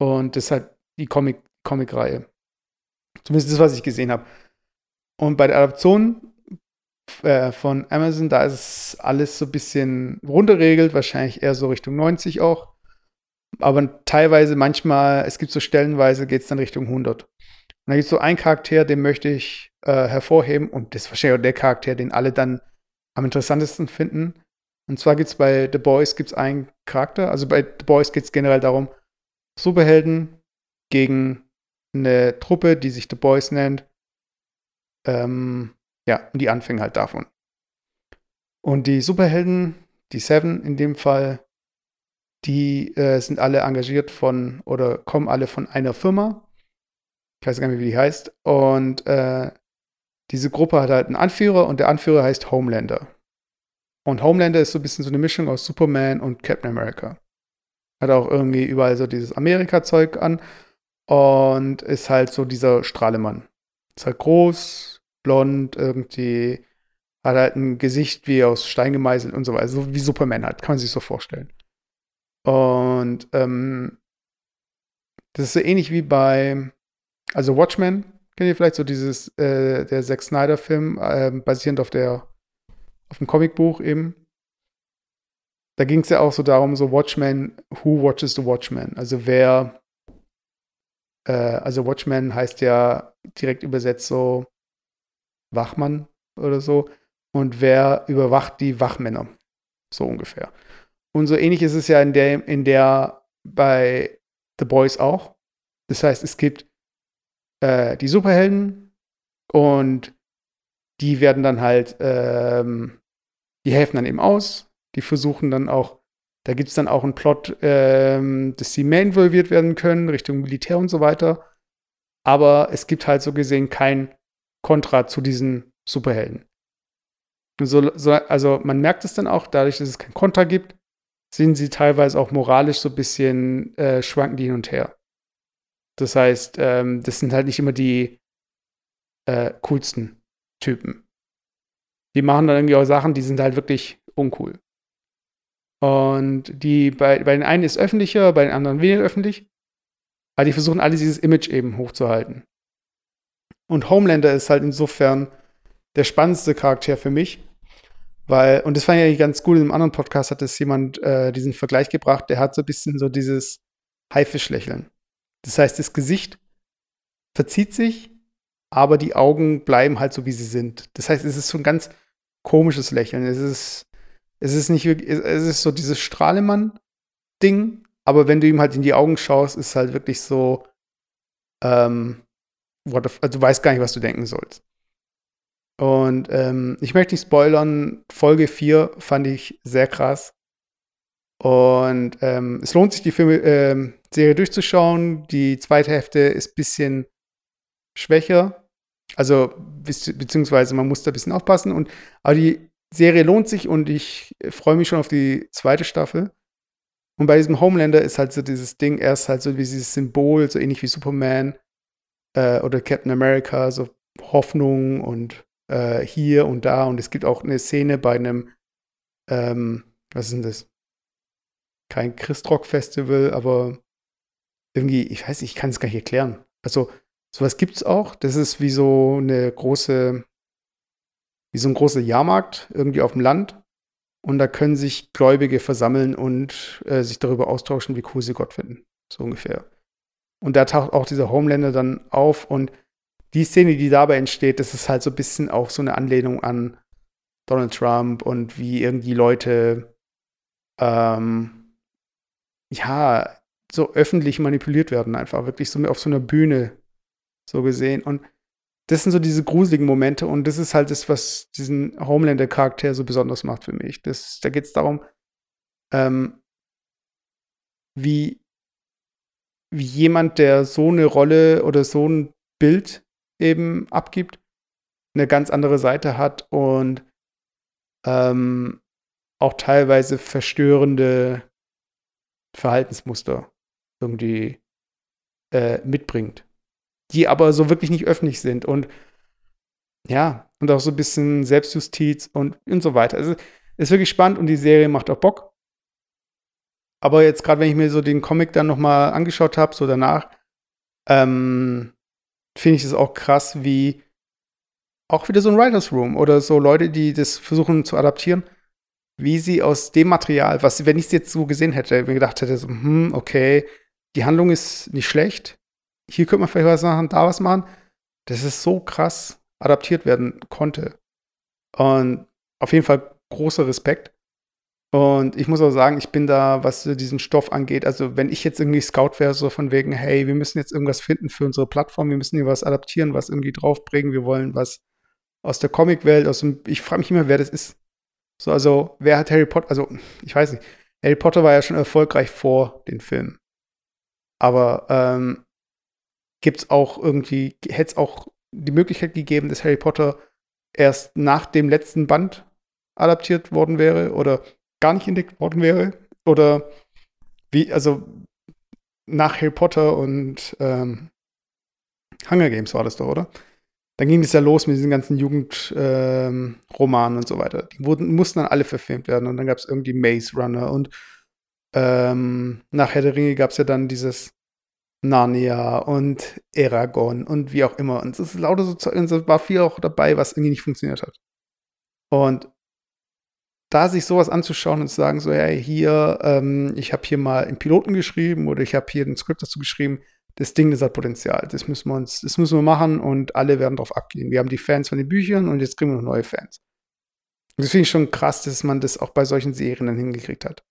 Und das ist halt die Comic, Comic-Reihe. Zumindest das, was ich gesehen habe. Und bei der Adaption äh, von Amazon, da ist alles so ein bisschen runterregelt, wahrscheinlich eher so Richtung 90 auch aber teilweise, manchmal, es gibt so stellenweise, geht es dann Richtung 100. Und da gibt es so einen Charakter, den möchte ich äh, hervorheben und das ist wahrscheinlich auch der Charakter, den alle dann am interessantesten finden. Und zwar gibt es bei The Boys gibt's einen Charakter, also bei The Boys geht es generell darum, Superhelden gegen eine Truppe, die sich The Boys nennt. Ähm, ja, und die Anfänge halt davon. Und die Superhelden, die Seven in dem Fall, die äh, sind alle engagiert von oder kommen alle von einer Firma. Ich weiß gar nicht wie die heißt. Und äh, diese Gruppe hat halt einen Anführer und der Anführer heißt Homelander. Und Homelander ist so ein bisschen so eine Mischung aus Superman und Captain America. Hat auch irgendwie überall so dieses Amerika-Zeug an und ist halt so dieser Strahlemann. Ist halt groß, blond, irgendwie, hat halt ein Gesicht wie aus Stein gemeißelt und so weiter. So wie Superman halt, kann man sich so vorstellen. Und ähm, das ist so ähnlich wie bei, also Watchmen, kennt ihr vielleicht so dieses, äh, der Zack Snyder-Film, äh, basierend auf der, auf dem Comicbuch eben. Da ging es ja auch so darum, so Watchmen, who watches the Watchmen? Also wer, äh, also Watchmen heißt ja direkt übersetzt so Wachmann oder so. Und wer überwacht die Wachmänner? So ungefähr. Und so ähnlich ist es ja in der, in der bei The Boys auch. Das heißt, es gibt äh, die Superhelden und die werden dann halt, ähm, die helfen dann eben aus. Die versuchen dann auch, da gibt es dann auch einen Plot, ähm, dass sie mehr involviert werden können, Richtung Militär und so weiter. Aber es gibt halt so gesehen kein Kontra zu diesen Superhelden. So, so, also man merkt es dann auch, dadurch, dass es kein Kontra gibt, sind sie teilweise auch moralisch so ein bisschen äh, schwanken die hin und her. Das heißt, ähm, das sind halt nicht immer die äh, coolsten Typen. Die machen dann irgendwie auch Sachen, die sind halt wirklich uncool. Und die bei, bei den einen ist öffentlicher, bei den anderen weniger öffentlich. Aber die versuchen alle dieses Image eben hochzuhalten. Und Homelander ist halt insofern der spannendste Charakter für mich. Weil, und das fand ich eigentlich ganz gut, in einem anderen Podcast hat es jemand äh, diesen Vergleich gebracht, der hat so ein bisschen so dieses Haifischlächeln. Das heißt, das Gesicht verzieht sich, aber die Augen bleiben halt so, wie sie sind. Das heißt, es ist so ein ganz komisches Lächeln. Es ist, es ist nicht wirklich, es ist so dieses Strahlemann-Ding, aber wenn du ihm halt in die Augen schaust, ist es halt wirklich so, ähm, the, also du weißt gar nicht, was du denken sollst. Und ähm, ich möchte nicht spoilern, Folge 4 fand ich sehr krass. Und ähm, es lohnt sich, die Filme, ähm, Serie durchzuschauen. Die zweite Hälfte ist ein bisschen schwächer. Also, beziehungsweise man muss da ein bisschen aufpassen. Und, aber die Serie lohnt sich und ich freue mich schon auf die zweite Staffel. Und bei diesem Homelander ist halt so dieses Ding, er ist halt so wie dieses Symbol, so ähnlich wie Superman äh, oder Captain America, so Hoffnung und äh, hier und da. Und es gibt auch eine Szene bei einem, ähm, was ist denn das? Kein Christrock-Festival, aber irgendwie, ich weiß ich kann es gar nicht erklären. Also, sowas gibt es auch. Das ist wie so eine große, wie so ein großer Jahrmarkt irgendwie auf dem Land. Und da können sich Gläubige versammeln und äh, sich darüber austauschen, wie cool sie Gott finden. So ungefähr. Und da taucht auch dieser Homelander dann auf und die Szene, die dabei entsteht, das ist halt so ein bisschen auch so eine Anlehnung an Donald Trump und wie irgendwie Leute, ähm, ja, so öffentlich manipuliert werden, einfach wirklich so auf so einer Bühne so gesehen. Und das sind so diese gruseligen Momente und das ist halt das, was diesen Homelander-Charakter so besonders macht für mich. Das, da geht es darum, ähm, wie, wie jemand, der so eine Rolle oder so ein Bild eben abgibt, eine ganz andere Seite hat und ähm, auch teilweise verstörende Verhaltensmuster irgendwie äh, mitbringt, die aber so wirklich nicht öffentlich sind und ja, und auch so ein bisschen Selbstjustiz und, und so weiter. Also ist wirklich spannend und die Serie macht auch Bock. Aber jetzt gerade, wenn ich mir so den Comic dann noch mal angeschaut habe, so danach, ähm, finde ich es auch krass, wie auch wieder so ein Writers Room oder so Leute, die das versuchen zu adaptieren, wie sie aus dem Material, was, wenn ich es jetzt so gesehen hätte, mir gedacht hätte, so, hm, okay, die Handlung ist nicht schlecht, hier könnte man vielleicht was machen, da was machen, dass es so krass adaptiert werden konnte. Und auf jeden Fall großer Respekt. Und ich muss auch sagen, ich bin da, was diesen Stoff angeht, also wenn ich jetzt irgendwie Scout wäre, so von wegen, hey, wir müssen jetzt irgendwas finden für unsere Plattform, wir müssen hier was adaptieren, was irgendwie draufbringen, wir wollen was aus der Comicwelt, aus dem, ich frage mich immer, wer das ist. So, also, wer hat Harry Potter, also, ich weiß nicht, Harry Potter war ja schon erfolgreich vor den Filmen. Aber, ähm, gibt es auch irgendwie, hätte es auch die Möglichkeit gegeben, dass Harry Potter erst nach dem letzten Band adaptiert worden wäre oder gar nicht entdeckt worden wäre. Oder wie, also nach Harry Potter und ähm, Hunger Games war das doch, oder? Dann ging es ja los mit diesen ganzen Jugendromanen ähm, und so weiter. Die wurden, mussten dann alle verfilmt werden. Und dann gab es irgendwie Maze Runner und ähm, nach Herr der Ringe gab es ja dann dieses Narnia und Eragon und wie auch immer. Und es ist lauter so Zeug, und es war viel auch dabei, was irgendwie nicht funktioniert hat. Und da sich sowas anzuschauen und zu sagen, so, hey, hier, ähm, ich habe hier mal einen Piloten geschrieben oder ich habe hier ein Skript dazu geschrieben, das Ding, das hat Potenzial. Das müssen wir uns, das müssen wir machen und alle werden darauf abgehen. Wir haben die Fans von den Büchern und jetzt kriegen wir noch neue Fans. Das finde ich schon krass, dass man das auch bei solchen Serien dann hingekriegt hat.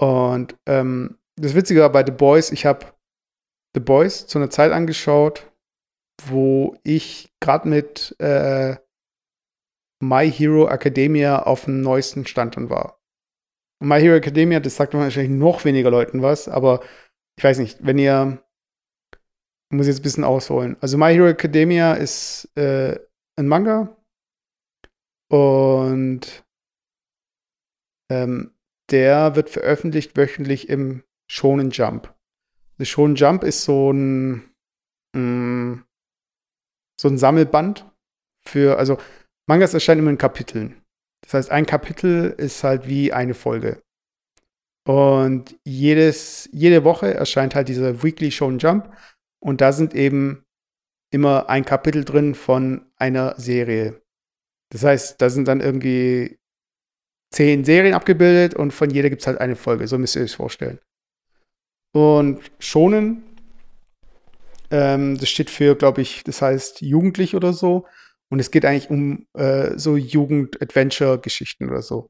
Und ähm, das Witzige war bei The Boys, ich habe The Boys zu einer Zeit angeschaut, wo ich gerade mit äh, My Hero Academia auf dem neuesten Stand dann war. Und My Hero Academia, das sagt wahrscheinlich noch weniger Leuten was, aber ich weiß nicht, wenn ihr, ich muss jetzt ein bisschen ausholen. Also My Hero Academia ist äh, ein Manga und ähm, der wird veröffentlicht wöchentlich im Shonen Jump. Das Shonen Jump ist so ein mh, mm, so ein Sammelband für, also Mangas erscheinen immer in Kapiteln. Das heißt, ein Kapitel ist halt wie eine Folge. Und jedes, jede Woche erscheint halt dieser Weekly Shown Jump. Und da sind eben immer ein Kapitel drin von einer Serie. Das heißt, da sind dann irgendwie zehn Serien abgebildet und von jeder gibt es halt eine Folge. So müsst ihr euch vorstellen. Und Schonen, ähm, das steht für, glaube ich, das heißt jugendlich oder so. Und es geht eigentlich um äh, so Jugend-Adventure-Geschichten oder so.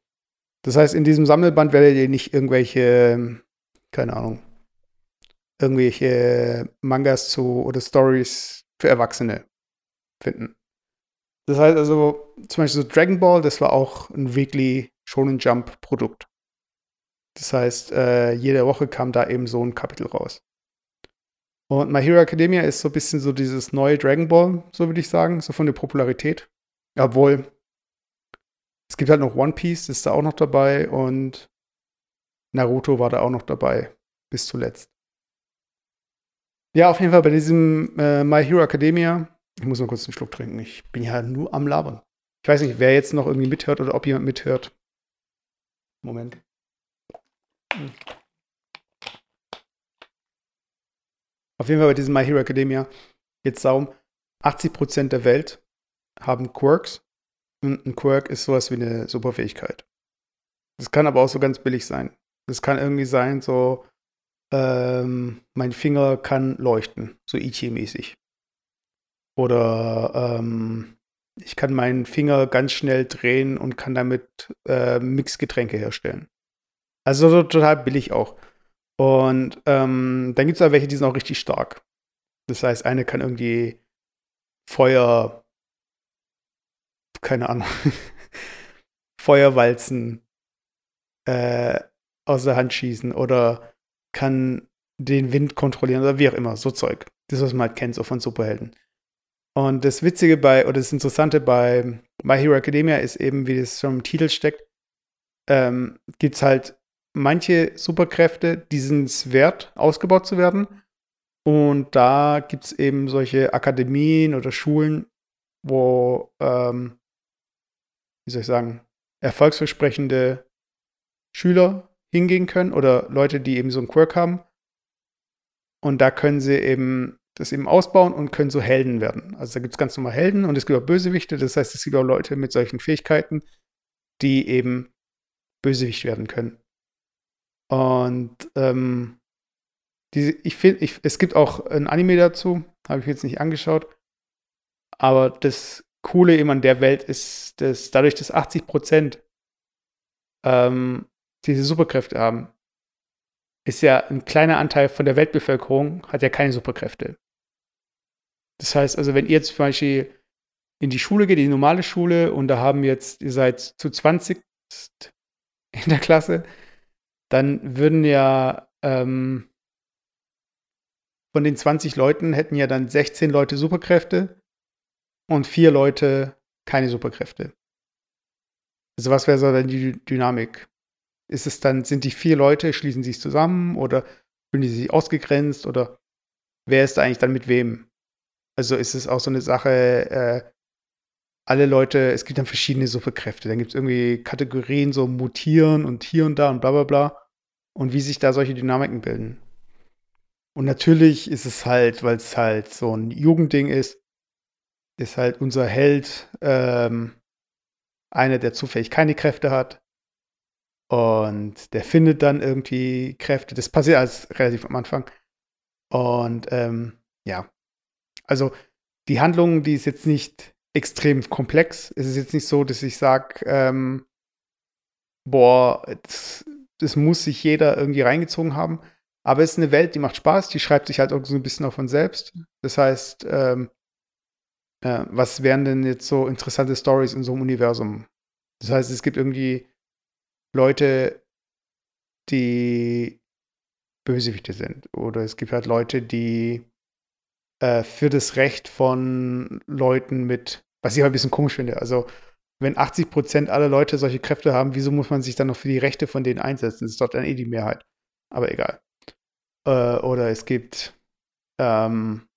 Das heißt, in diesem Sammelband werdet ihr nicht irgendwelche, keine Ahnung, irgendwelche Mangas zu oder Stories für Erwachsene finden. Das heißt also, zum Beispiel so Dragon Ball, das war auch ein Weekly Shonen Jump Produkt. Das heißt, äh, jede Woche kam da eben so ein Kapitel raus. Und My Hero Academia ist so ein bisschen so dieses neue Dragon Ball, so würde ich sagen, so von der Popularität. Obwohl, es gibt halt noch One Piece, ist da auch noch dabei und Naruto war da auch noch dabei, bis zuletzt. Ja, auf jeden Fall bei diesem äh, My Hero Academia, ich muss mal kurz einen Schluck trinken, ich bin ja nur am Labern. Ich weiß nicht, wer jetzt noch irgendwie mithört oder ob jemand mithört. Moment. Hm. Auf jeden Fall bei diesem My Hero Academia es darum, 80% der Welt haben Quirks. Und ein Quirk ist sowas wie eine Superfähigkeit. Das kann aber auch so ganz billig sein. Das kann irgendwie sein, so, ähm, mein Finger kann leuchten, so Ichi-mäßig. Oder ähm, ich kann meinen Finger ganz schnell drehen und kann damit äh, Mixgetränke herstellen. Also so total billig auch. Und ähm, dann gibt es auch welche, die sind auch richtig stark. Das heißt, eine kann irgendwie Feuer, keine Ahnung, Feuerwalzen äh, aus der Hand schießen oder kann den Wind kontrollieren oder wie auch immer, so Zeug. Das, was man halt kennt, so von Superhelden. Und das Witzige bei, oder das Interessante bei My Hero Academia ist eben, wie das schon im Titel steckt, ähm, gibt es halt manche Superkräfte, die sind es wert, ausgebaut zu werden. Und da gibt es eben solche Akademien oder Schulen, wo, ähm, wie soll ich sagen, erfolgsversprechende Schüler hingehen können oder Leute, die eben so einen Quirk haben. Und da können sie eben das eben ausbauen und können so Helden werden. Also da gibt es ganz normal Helden und es gibt auch Bösewichte. Das heißt, es gibt auch Leute mit solchen Fähigkeiten, die eben Bösewicht werden können. Und ähm, diese, ich finde, es gibt auch ein Anime dazu, habe ich jetzt nicht angeschaut. Aber das Coole eben an der Welt ist, dass dadurch, dass 80 Prozent ähm, diese Superkräfte haben, ist ja ein kleiner Anteil von der Weltbevölkerung hat ja keine Superkräfte. Das heißt also, wenn ihr zum Beispiel in die Schule geht, in die normale Schule, und da haben jetzt, ihr seid zu 20 in der Klasse, dann würden ja ähm, von den 20 Leuten hätten ja dann 16 Leute Superkräfte und vier Leute keine Superkräfte. Also was wäre so dann die Dynamik? Ist es dann, sind die vier Leute, schließen sich zusammen oder fühlen die sich ausgegrenzt oder wer ist da eigentlich dann mit wem? Also ist es auch so eine Sache, äh, alle Leute, es gibt dann verschiedene Superkräfte. Dann gibt es irgendwie Kategorien, so mutieren und hier und da und bla bla bla. Und wie sich da solche Dynamiken bilden. Und natürlich ist es halt, weil es halt so ein Jugendding ist, ist halt unser Held ähm, einer, der zufällig keine Kräfte hat. Und der findet dann irgendwie Kräfte. Das passiert alles relativ am Anfang. Und ähm, ja, also die Handlung, die ist jetzt nicht extrem komplex. Es ist jetzt nicht so, dass ich sage, ähm, boah, das, das, muss sich jeder irgendwie reingezogen haben. Aber es ist eine Welt, die macht Spaß, die schreibt sich halt auch so ein bisschen auch von selbst. Das heißt, ähm, äh, was wären denn jetzt so interessante Stories in so einem Universum? Das heißt, es gibt irgendwie Leute, die Bösewichte sind. Oder es gibt halt Leute, die äh, für das Recht von Leuten mit, was ich aber ein bisschen komisch finde. Also, wenn 80 Prozent aller Leute solche Kräfte haben, wieso muss man sich dann noch für die Rechte von denen einsetzen? Das ist doch dann eh die Mehrheit. Aber egal. Äh, oder es gibt, ähm,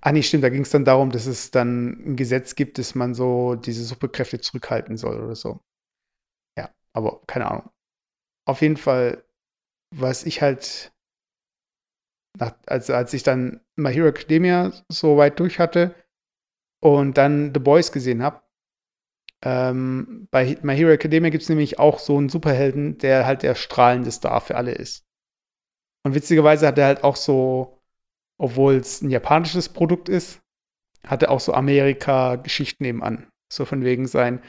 ah nee, stimmt, da ging es dann darum, dass es dann ein Gesetz gibt, dass man so diese Superkräfte zurückhalten soll oder so. Ja, aber keine Ahnung. Auf jeden Fall, was ich halt nach, also als ich dann My Hero Academia so weit durch hatte und dann The Boys gesehen habe, ähm, bei My Hero Academia gibt es nämlich auch so einen Superhelden, der halt der strahlende Star für alle ist. Und witzigerweise hat er halt auch so, obwohl es ein japanisches Produkt ist, hat er auch so Amerika-Geschichten nebenan. So von wegen sein,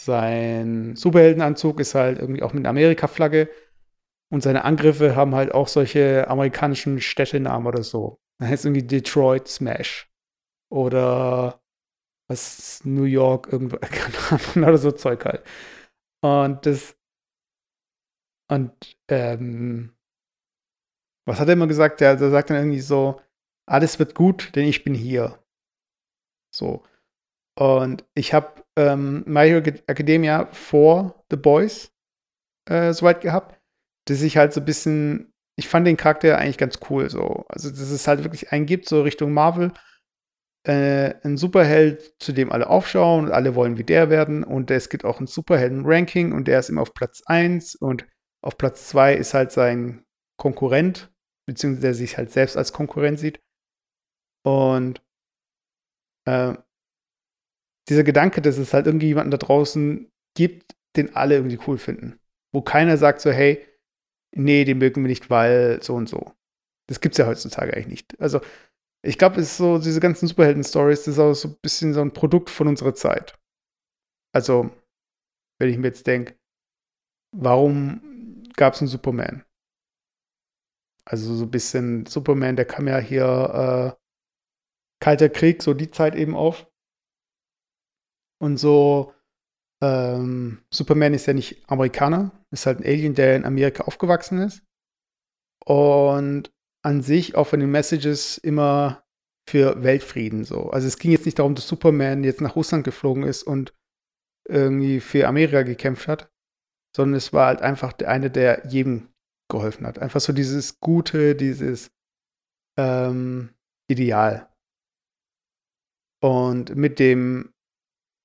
sein Superheldenanzug ist halt irgendwie auch mit einer Amerika-Flagge und seine Angriffe haben halt auch solche amerikanischen Städtenamen oder so. Da heißt irgendwie Detroit Smash. Oder was New York, irgendwo, keine Ahnung, oder so Zeug halt. Und das. Und, ähm, was hat er immer gesagt? Der, der sagt dann irgendwie so: Alles wird gut, denn ich bin hier. So. Und ich habe ähm, My Hero Academia vor The Boys äh, soweit gehabt dass ich halt so ein bisschen, ich fand den Charakter eigentlich ganz cool so. Also, dass es halt wirklich einen gibt, so Richtung Marvel. Äh, ein Superheld, zu dem alle aufschauen und alle wollen wie der werden. Und es gibt auch ein Superhelden-Ranking und der ist immer auf Platz 1 und auf Platz 2 ist halt sein Konkurrent, beziehungsweise der sich halt selbst als Konkurrent sieht. Und äh, dieser Gedanke, dass es halt irgendwie jemanden da draußen gibt, den alle irgendwie cool finden. Wo keiner sagt so, hey, nee, den mögen wir nicht, weil so und so. Das gibt's ja heutzutage eigentlich nicht. Also, ich glaube, es ist so, diese ganzen Superhelden-Stories, das ist auch so ein bisschen so ein Produkt von unserer Zeit. Also, wenn ich mir jetzt denke, warum gab es einen Superman? Also so ein bisschen Superman, der kam ja hier äh, Kalter Krieg, so die Zeit eben auf. Und so ähm, Superman ist ja nicht Amerikaner, ist halt ein Alien, der in Amerika aufgewachsen ist. Und an sich auch von den Messages immer für Weltfrieden so. Also es ging jetzt nicht darum, dass Superman jetzt nach Russland geflogen ist und irgendwie für Amerika gekämpft hat, sondern es war halt einfach der eine, der jedem geholfen hat. Einfach so dieses Gute, dieses ähm, Ideal. Und mit dem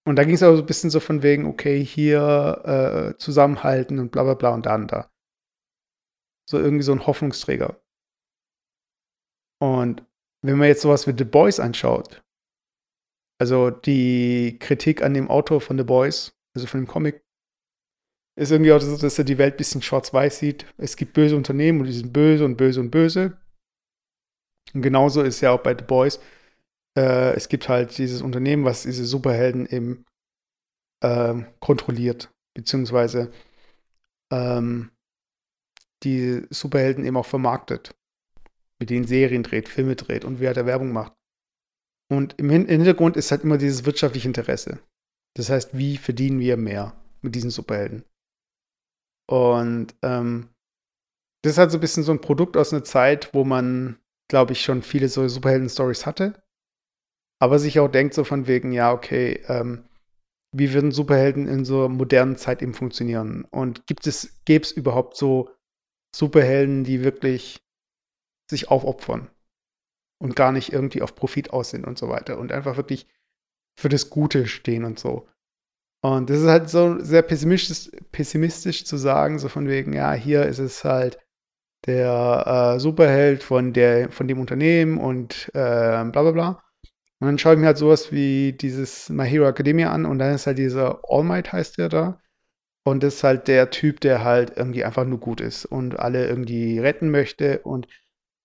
und da ging es auch so ein bisschen so von wegen, okay, hier äh, zusammenhalten und bla bla bla und da und da. So irgendwie so ein Hoffnungsträger. Und wenn man jetzt sowas wie The Boys anschaut, also die Kritik an dem Autor von The Boys, also von dem Comic, ist irgendwie auch so, dass er die Welt ein bisschen schwarz-weiß sieht. Es gibt böse Unternehmen und die sind böse und böse und böse. Und genauso ist ja auch bei The Boys äh, es gibt halt dieses Unternehmen, was diese Superhelden eben äh, kontrolliert, beziehungsweise ähm, die Superhelden eben auch vermarktet, mit denen Serien dreht, Filme dreht und wie halt der Werbung macht. Und im Hintergrund ist halt immer dieses wirtschaftliche Interesse. Das heißt, wie verdienen wir mehr mit diesen Superhelden? Und ähm, das ist halt so ein bisschen so ein Produkt aus einer Zeit, wo man glaube ich, schon viele so Superhelden-Stories hatte. Aber sich auch denkt so von wegen, ja, okay, ähm, wie würden Superhelden in so modernen Zeit eben funktionieren? Und gibt es, gäbe es überhaupt so Superhelden, die wirklich sich aufopfern und gar nicht irgendwie auf Profit aus sind und so weiter und einfach wirklich für das Gute stehen und so. Und das ist halt so sehr pessimistisch, pessimistisch zu sagen, so von wegen, ja, hier ist es halt der äh, Superheld von, der, von dem Unternehmen und äh, bla bla bla. Und dann schaue ich mir halt sowas wie dieses My Hero Academia an und dann ist halt dieser All Might heißt der da. Und das ist halt der Typ, der halt irgendwie einfach nur gut ist und alle irgendwie retten möchte und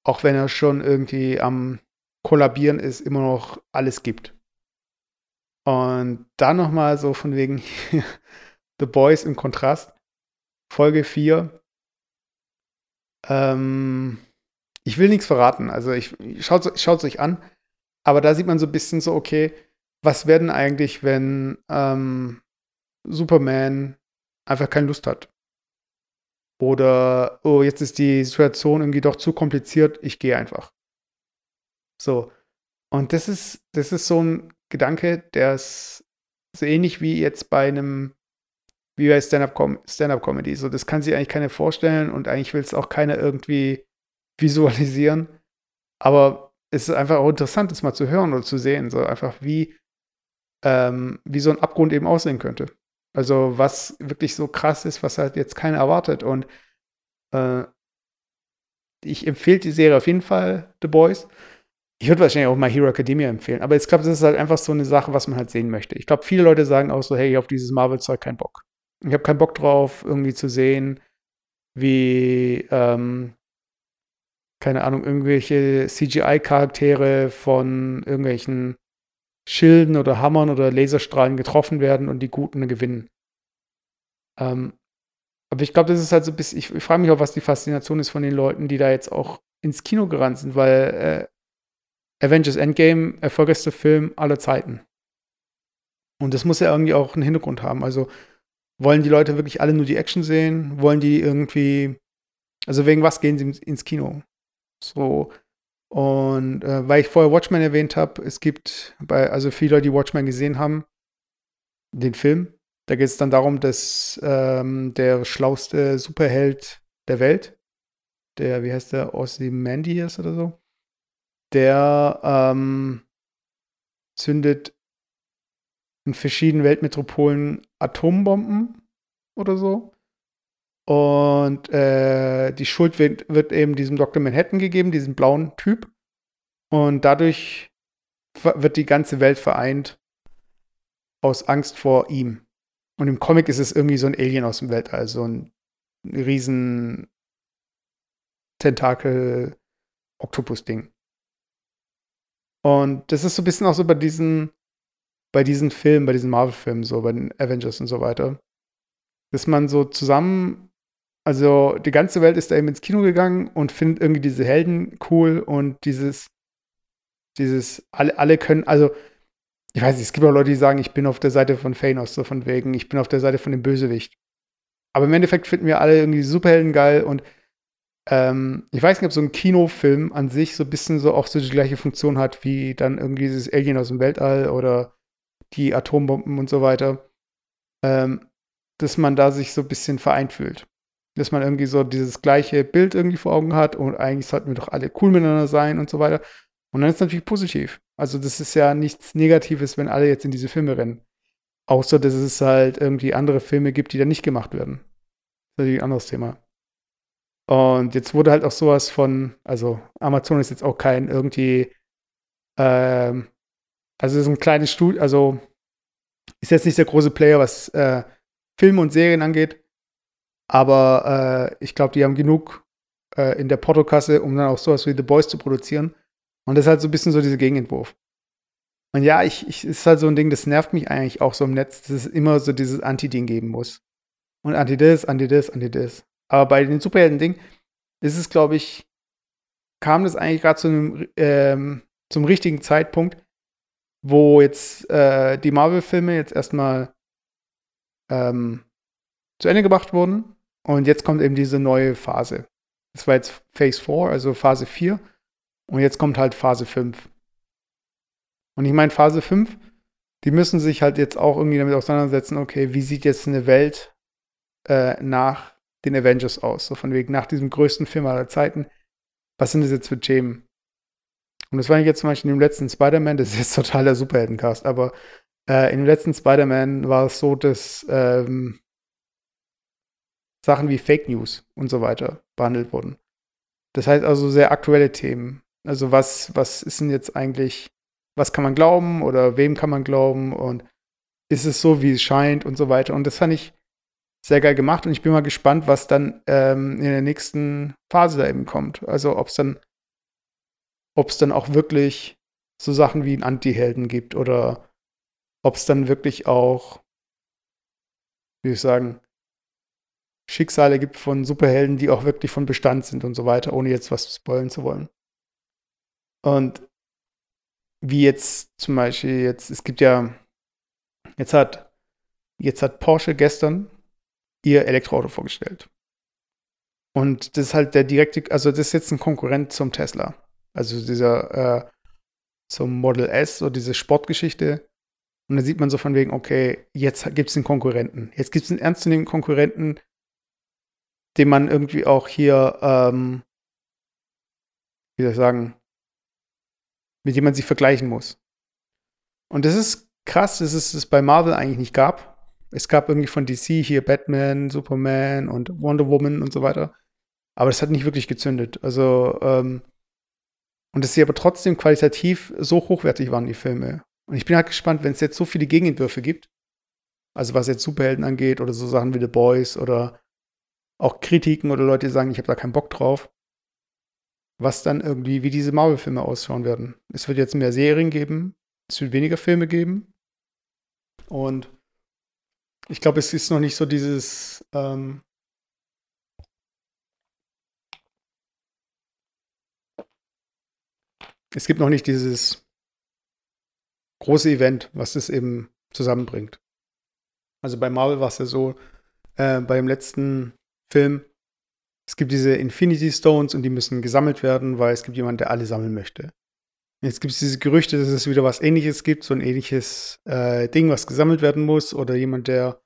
auch wenn er schon irgendwie am Kollabieren ist, immer noch alles gibt. Und dann nochmal so von wegen The Boys im Kontrast. Folge 4. Ähm, ich will nichts verraten. Also ich schaut es euch an. Aber da sieht man so ein bisschen so, okay, was werden eigentlich, wenn ähm, Superman einfach keine Lust hat? Oder, oh, jetzt ist die Situation irgendwie doch zu kompliziert, ich gehe einfach. So. Und das ist, das ist so ein Gedanke, der ist so ähnlich wie jetzt bei einem, wie bei Stand-Up-Comedy. so, das kann sich eigentlich keiner vorstellen und eigentlich will es auch keiner irgendwie visualisieren. Aber es ist einfach auch interessant, das mal zu hören oder zu sehen, so einfach wie, ähm, wie so ein Abgrund eben aussehen könnte. Also was wirklich so krass ist, was halt jetzt keiner erwartet. Und äh, ich empfehle die Serie auf jeden Fall, The Boys. Ich würde wahrscheinlich auch mal Hero Academia empfehlen. Aber ich glaube, das ist halt einfach so eine Sache, was man halt sehen möchte. Ich glaube, viele Leute sagen auch so, hey, auf dieses Marvel-Zeug keinen Bock. Ich habe keinen Bock drauf, irgendwie zu sehen, wie, ähm, keine Ahnung, irgendwelche CGI-Charaktere von irgendwelchen Schilden oder Hammern oder Laserstrahlen getroffen werden und die Guten gewinnen. Ähm, aber ich glaube, das ist halt so ein bisschen, ich, ich frage mich auch, was die Faszination ist von den Leuten, die da jetzt auch ins Kino gerannt sind, weil äh, Avengers Endgame, erfolgreichster Film aller Zeiten. Und das muss ja irgendwie auch einen Hintergrund haben. Also wollen die Leute wirklich alle nur die Action sehen? Wollen die irgendwie, also wegen was gehen sie ins Kino? So. Und äh, weil ich vorher Watchmen erwähnt habe, es gibt bei, also viele Leute, die Watchmen gesehen haben, den Film. Da geht es dann darum, dass ähm, der schlauste Superheld der Welt, der, wie heißt der, Ozymandias oder so, der ähm, zündet in verschiedenen Weltmetropolen Atombomben oder so. Und äh, die Schuld wird, wird, eben diesem Dr. Manhattan gegeben, diesem blauen Typ. Und dadurch wird die ganze Welt vereint aus Angst vor ihm. Und im Comic ist es irgendwie so ein Alien aus dem Weltall, so ein riesen Tentakel-Oktopus-Ding. Und das ist so ein bisschen auch so bei diesen, bei diesen Filmen, bei diesen Marvel-Filmen, so bei den Avengers und so weiter, dass man so zusammen, also die ganze Welt ist da eben ins Kino gegangen und findet irgendwie diese Helden cool und dieses, dieses, alle, alle können, also ich weiß nicht, es gibt auch Leute, die sagen, ich bin auf der Seite von Thanos, so von wegen, ich bin auf der Seite von dem Bösewicht. Aber im Endeffekt finden wir alle irgendwie Superhelden geil und ähm, ich weiß nicht, ob so ein Kinofilm an sich so ein bisschen so auch so die gleiche Funktion hat wie dann irgendwie dieses Alien aus dem Weltall oder die Atombomben und so weiter. Ähm, dass man da sich so ein bisschen vereint fühlt. Dass man irgendwie so dieses gleiche Bild irgendwie vor Augen hat und eigentlich sollten wir doch alle cool miteinander sein und so weiter. Und dann ist es natürlich positiv. Also das ist ja nichts Negatives, wenn alle jetzt in diese Filme rennen. Außer, dass es halt irgendwie andere Filme gibt, die dann nicht gemacht werden. Das ist natürlich ein anderes Thema. Und jetzt wurde halt auch sowas von, also Amazon ist jetzt auch kein irgendwie, ähm, also ist ein kleines Studio, also ist jetzt nicht der große Player, was äh, Filme und Serien angeht. Aber äh, ich glaube, die haben genug äh, in der Portokasse, um dann auch sowas wie The Boys zu produzieren. Und das ist halt so ein bisschen so dieser Gegenentwurf. Und ja, ich, ich ist halt so ein Ding, das nervt mich eigentlich auch so im Netz, dass es immer so dieses Anti-Ding geben muss. Und Anti-This, Anti-This, Anti-This. Aber bei den Superhelden-Ding ist es, glaube ich, kam das eigentlich gerade zu einem, ähm, zum richtigen Zeitpunkt, wo jetzt äh, die Marvel-Filme jetzt erstmal ähm, zu Ende gebracht wurden. Und jetzt kommt eben diese neue Phase. Das war jetzt Phase 4, also Phase 4. Und jetzt kommt halt Phase 5. Und ich meine, Phase 5, die müssen sich halt jetzt auch irgendwie damit auseinandersetzen, okay, wie sieht jetzt eine Welt äh, nach den Avengers aus? So von wegen nach diesem größten Film aller Zeiten. Was sind das jetzt für Themen? Und das war ich jetzt zum Beispiel in dem letzten Spider-Man, das ist jetzt total der Superheldencast, aber äh, in dem letzten Spider-Man war es so, dass ähm, Sachen wie Fake News und so weiter behandelt wurden. Das heißt also sehr aktuelle Themen. Also was, was ist denn jetzt eigentlich, was kann man glauben oder wem kann man glauben und ist es so, wie es scheint und so weiter. Und das fand ich sehr geil gemacht und ich bin mal gespannt, was dann ähm, in der nächsten Phase da eben kommt. Also ob es dann, ob es dann auch wirklich so Sachen wie einen Anti-Helden gibt oder ob es dann wirklich auch, wie ich sagen, Schicksale gibt von Superhelden, die auch wirklich von Bestand sind und so weiter, ohne jetzt was spoilen zu wollen. Und wie jetzt zum Beispiel jetzt, es gibt ja, jetzt hat, jetzt hat Porsche gestern ihr Elektroauto vorgestellt. Und das ist halt der direkte, also das ist jetzt ein Konkurrent zum Tesla. Also dieser, äh, zum Model S, so diese Sportgeschichte. Und da sieht man so von wegen, okay, jetzt gibt es einen Konkurrenten. Jetzt gibt es einen ernstzunehmenden Konkurrenten, den man irgendwie auch hier, ähm, wie soll ich sagen, mit dem man sich vergleichen muss. Und das ist krass, dass es das bei Marvel eigentlich nicht gab. Es gab irgendwie von DC hier Batman, Superman und Wonder Woman und so weiter. Aber das hat nicht wirklich gezündet. Also, ähm, und dass sie aber trotzdem qualitativ so hochwertig waren, die Filme. Und ich bin halt gespannt, wenn es jetzt so viele Gegenentwürfe gibt, also was jetzt Superhelden angeht oder so Sachen wie The Boys oder auch Kritiken oder Leute, die sagen, ich habe da keinen Bock drauf, was dann irgendwie, wie diese Marvel-Filme ausschauen werden. Es wird jetzt mehr Serien geben, es wird weniger Filme geben. Und ich glaube, es ist noch nicht so dieses, ähm, es gibt noch nicht dieses große Event, was das eben zusammenbringt. Also bei Marvel war es ja so, äh, beim letzten Film, es gibt diese Infinity Stones und die müssen gesammelt werden, weil es gibt jemanden, der alle sammeln möchte. Jetzt gibt es diese Gerüchte, dass es wieder was ähnliches gibt, so ein ähnliches äh, Ding, was gesammelt werden muss, oder jemand, der.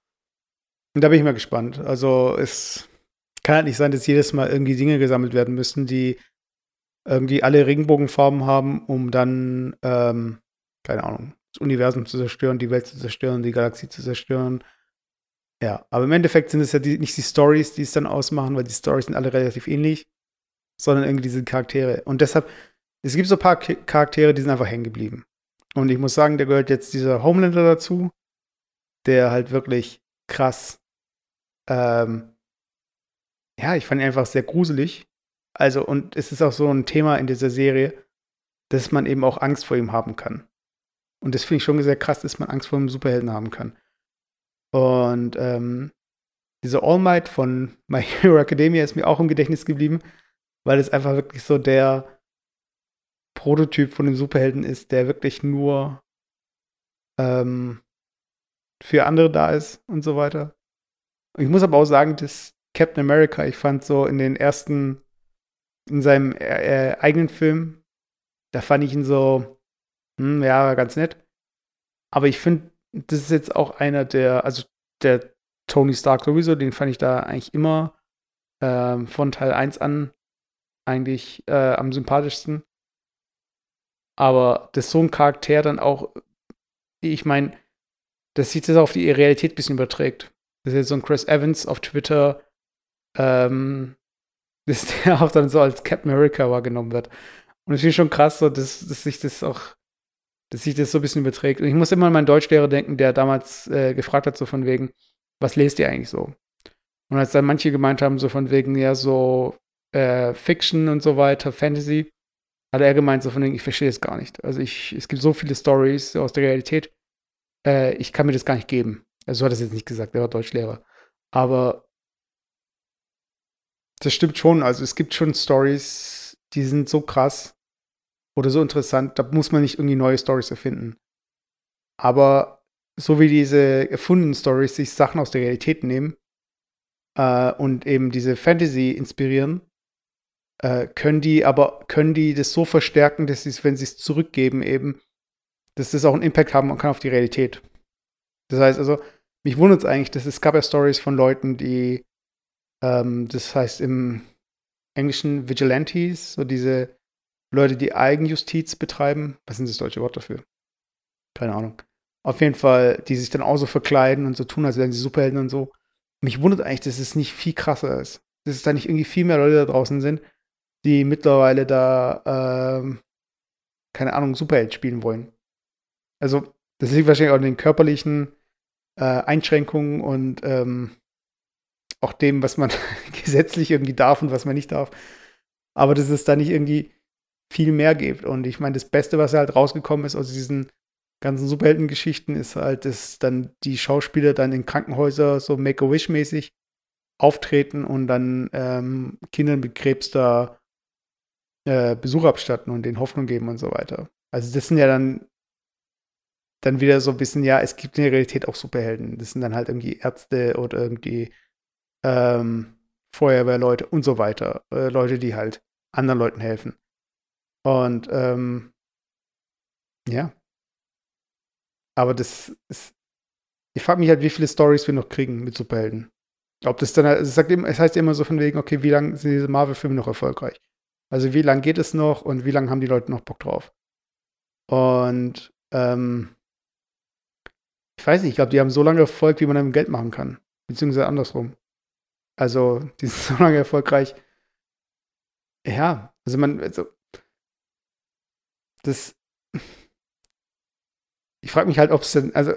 Und da bin ich mal gespannt. Also es kann halt nicht sein, dass jedes Mal irgendwie Dinge gesammelt werden müssen, die irgendwie alle Regenbogenfarben haben, um dann, ähm, keine Ahnung, das Universum zu zerstören, die Welt zu zerstören, die Galaxie zu zerstören. Ja, aber im Endeffekt sind es ja die, nicht die Stories, die es dann ausmachen, weil die Stories sind alle relativ ähnlich, sondern irgendwie diese Charaktere. Und deshalb, es gibt so ein paar Charaktere, die sind einfach hängen geblieben. Und ich muss sagen, da gehört jetzt dieser Homelander dazu, der halt wirklich krass, ähm, ja, ich fand ihn einfach sehr gruselig. Also, und es ist auch so ein Thema in dieser Serie, dass man eben auch Angst vor ihm haben kann. Und das finde ich schon sehr krass, dass man Angst vor einem Superhelden haben kann. Und ähm, diese All Might von My Hero Academia ist mir auch im Gedächtnis geblieben, weil es einfach wirklich so der Prototyp von dem Superhelden ist, der wirklich nur ähm, für andere da ist und so weiter. Ich muss aber auch sagen, dass Captain America, ich fand so in den ersten, in seinem äh, äh eigenen Film, da fand ich ihn so, hm, ja, ganz nett. Aber ich finde, das ist jetzt auch einer der, also der Tony Stark sowieso, den fand ich da eigentlich immer ähm, von Teil 1 an eigentlich äh, am sympathischsten. Aber dass so ein Charakter dann auch, ich meine, dass sich das auf die Realität ein bisschen überträgt. Das ist jetzt so ein Chris Evans auf Twitter, ähm, dass der auch dann so als Captain America wahrgenommen wird. Und es ist schon krass, so, dass, dass sich das auch dass sich das so ein bisschen überträgt. Und ich muss immer an meinen Deutschlehrer denken, der damals äh, gefragt hat, so von wegen, was lest ihr eigentlich so? Und als dann manche gemeint haben, so von wegen, ja, so äh, Fiction und so weiter, Fantasy, hat er gemeint, so von wegen, ich verstehe es gar nicht. Also ich, es gibt so viele Stories aus der Realität, äh, ich kann mir das gar nicht geben. Also so hat er es jetzt nicht gesagt, der war Deutschlehrer. Aber das stimmt schon. Also es gibt schon Stories, die sind so krass, oder so interessant, da muss man nicht irgendwie neue Stories erfinden. Aber so wie diese erfundenen Stories sich Sachen aus der Realität nehmen äh, und eben diese Fantasy inspirieren, äh, können die, aber können die das so verstärken, dass sie wenn sie es zurückgeben, eben, dass das auch einen Impact haben kann auf die Realität. Das heißt also, mich wundert es eigentlich, dass es gab ja Stories von Leuten, die, ähm, das heißt im Englischen Vigilantes, so diese Leute, die Eigenjustiz betreiben. Was ist das deutsche Wort dafür? Keine Ahnung. Auf jeden Fall, die sich dann auch so verkleiden und so tun, als wären sie Superhelden und so. Mich wundert eigentlich, dass es nicht viel krasser ist. Dass es da nicht irgendwie viel mehr Leute da draußen sind, die mittlerweile da, ähm, keine Ahnung, Superheld spielen wollen. Also, das liegt wahrscheinlich auch in den körperlichen äh, Einschränkungen und ähm, auch dem, was man gesetzlich irgendwie darf und was man nicht darf. Aber dass es da nicht irgendwie viel mehr gibt. Und ich meine, das Beste, was halt rausgekommen ist aus diesen ganzen Superheldengeschichten, ist halt, dass dann die Schauspieler dann in Krankenhäuser so Make-A-Wish-mäßig auftreten und dann ähm, Kindern mit Krebs da äh, Besuch abstatten und denen Hoffnung geben und so weiter. Also das sind ja dann dann wieder so ein bisschen, ja, es gibt in der Realität auch Superhelden. Das sind dann halt irgendwie Ärzte oder irgendwie ähm, Feuerwehrleute und so weiter. Äh, Leute, die halt anderen Leuten helfen. Und ähm, ja. Aber das ist. Ich frage mich halt, wie viele Stories wir noch kriegen mit Superhelden. Ob das dann halt, es, sagt, es heißt immer so von wegen, okay, wie lange sind diese Marvel-Filme noch erfolgreich? Also wie lange geht es noch und wie lange haben die Leute noch Bock drauf? Und ähm, ich weiß nicht, ich glaube, die haben so lange Erfolg, wie man damit Geld machen kann. Beziehungsweise andersrum. Also, die sind so lange erfolgreich. Ja, also man, also, das. Ich frage mich halt, ob es denn, also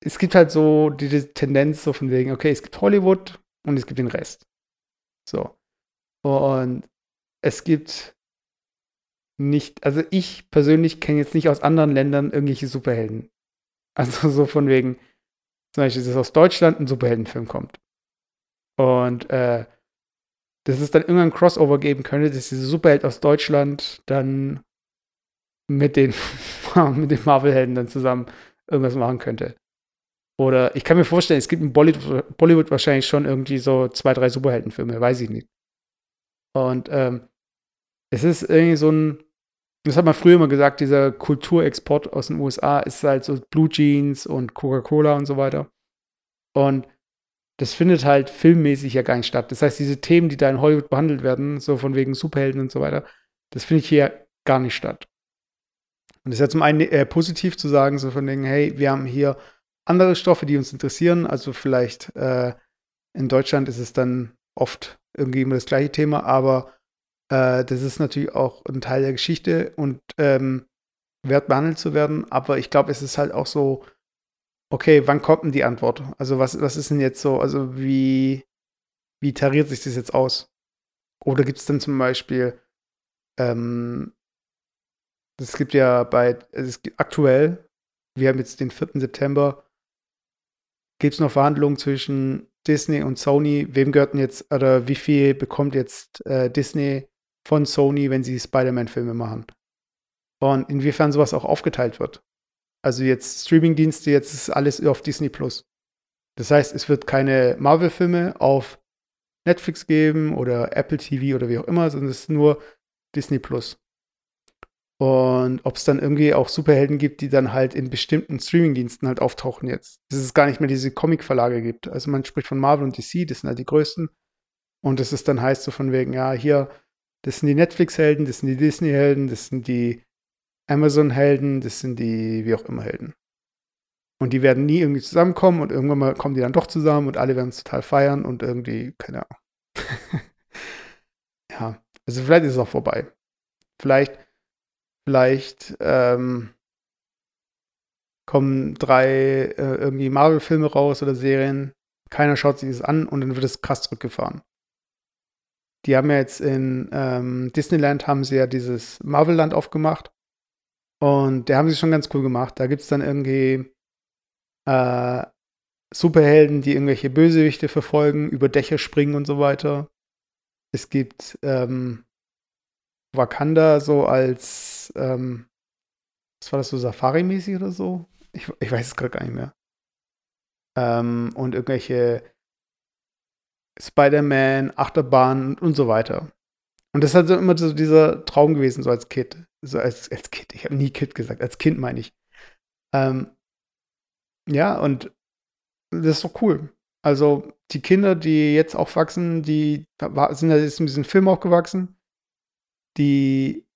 es gibt halt so diese Tendenz so von wegen, okay, es gibt Hollywood und es gibt den Rest. So. Und es gibt nicht, also ich persönlich kenne jetzt nicht aus anderen Ländern irgendwelche Superhelden. Also so von wegen, zum Beispiel, dass aus Deutschland ein Superheldenfilm kommt. Und äh, dass es dann irgendwann ein Crossover geben könnte, dass dieser Superheld aus Deutschland dann mit den, mit den Marvel-Helden dann zusammen irgendwas machen könnte. Oder ich kann mir vorstellen, es gibt in Bollywood, Bollywood wahrscheinlich schon irgendwie so zwei, drei Superheldenfilme, weiß ich nicht. Und ähm, es ist irgendwie so ein, das hat man früher immer gesagt, dieser Kulturexport aus den USA ist halt so Blue Jeans und Coca-Cola und so weiter. Und das findet halt filmmäßig ja gar nicht statt. Das heißt, diese Themen, die da in Hollywood behandelt werden, so von wegen Superhelden und so weiter, das findet hier gar nicht statt. Und das ist ja zum einen äh, positiv zu sagen, so von wegen, hey, wir haben hier andere Stoffe, die uns interessieren. Also vielleicht äh, in Deutschland ist es dann oft irgendwie immer das gleiche Thema, aber äh, das ist natürlich auch ein Teil der Geschichte und ähm, wert behandelt zu werden. Aber ich glaube, es ist halt auch so, okay, wann kommt denn die Antwort? Also was, was ist denn jetzt so, also wie, wie tariert sich das jetzt aus? Oder gibt es dann zum Beispiel, ähm, es gibt ja bei, es gibt aktuell, wir haben jetzt den 4. September, gibt es noch Verhandlungen zwischen Disney und Sony? Wem gehört denn jetzt, oder wie viel bekommt jetzt äh, Disney von Sony, wenn sie Spider-Man-Filme machen. Und inwiefern sowas auch aufgeteilt wird. Also jetzt Streaming-Dienste, jetzt ist alles auf Disney Plus. Das heißt, es wird keine Marvel-Filme auf Netflix geben oder Apple TV oder wie auch immer, sondern es ist nur Disney Plus. Und ob es dann irgendwie auch Superhelden gibt, die dann halt in bestimmten Streaming-Diensten halt auftauchen jetzt. Dass es gar nicht mehr diese Comic-Verlage gibt. Also man spricht von Marvel und DC, das sind halt die größten. Und es ist dann heißt so von wegen, ja, hier das sind die Netflix-Helden, das sind die Disney-Helden, das sind die Amazon-Helden, das sind die wie auch immer Helden. Und die werden nie irgendwie zusammenkommen und irgendwann mal kommen die dann doch zusammen und alle werden es total feiern und irgendwie, keine Ahnung. ja, also vielleicht ist es auch vorbei. Vielleicht, vielleicht ähm, kommen drei äh, irgendwie Marvel-Filme raus oder Serien. Keiner schaut sich das an und dann wird es krass zurückgefahren. Die haben ja jetzt in ähm, Disneyland haben sie ja dieses Marvel-Land aufgemacht. Und der haben sie schon ganz cool gemacht. Da gibt es dann irgendwie äh, Superhelden, die irgendwelche Bösewichte verfolgen, über Dächer springen und so weiter. Es gibt ähm, Wakanda so als, ähm, was war das so, Safari-mäßig oder so? Ich, ich weiß es gerade gar nicht mehr. Ähm, und irgendwelche Spider-Man, Achterbahn und so weiter. Und das ist halt so immer so dieser Traum gewesen, so als Kid. So als, als Kid. Ich habe nie Kid gesagt, als Kind meine ich. Ähm, ja, und das ist doch cool. Also die Kinder, die jetzt aufwachsen, die sind ja jetzt mit diesem Film aufgewachsen. Die.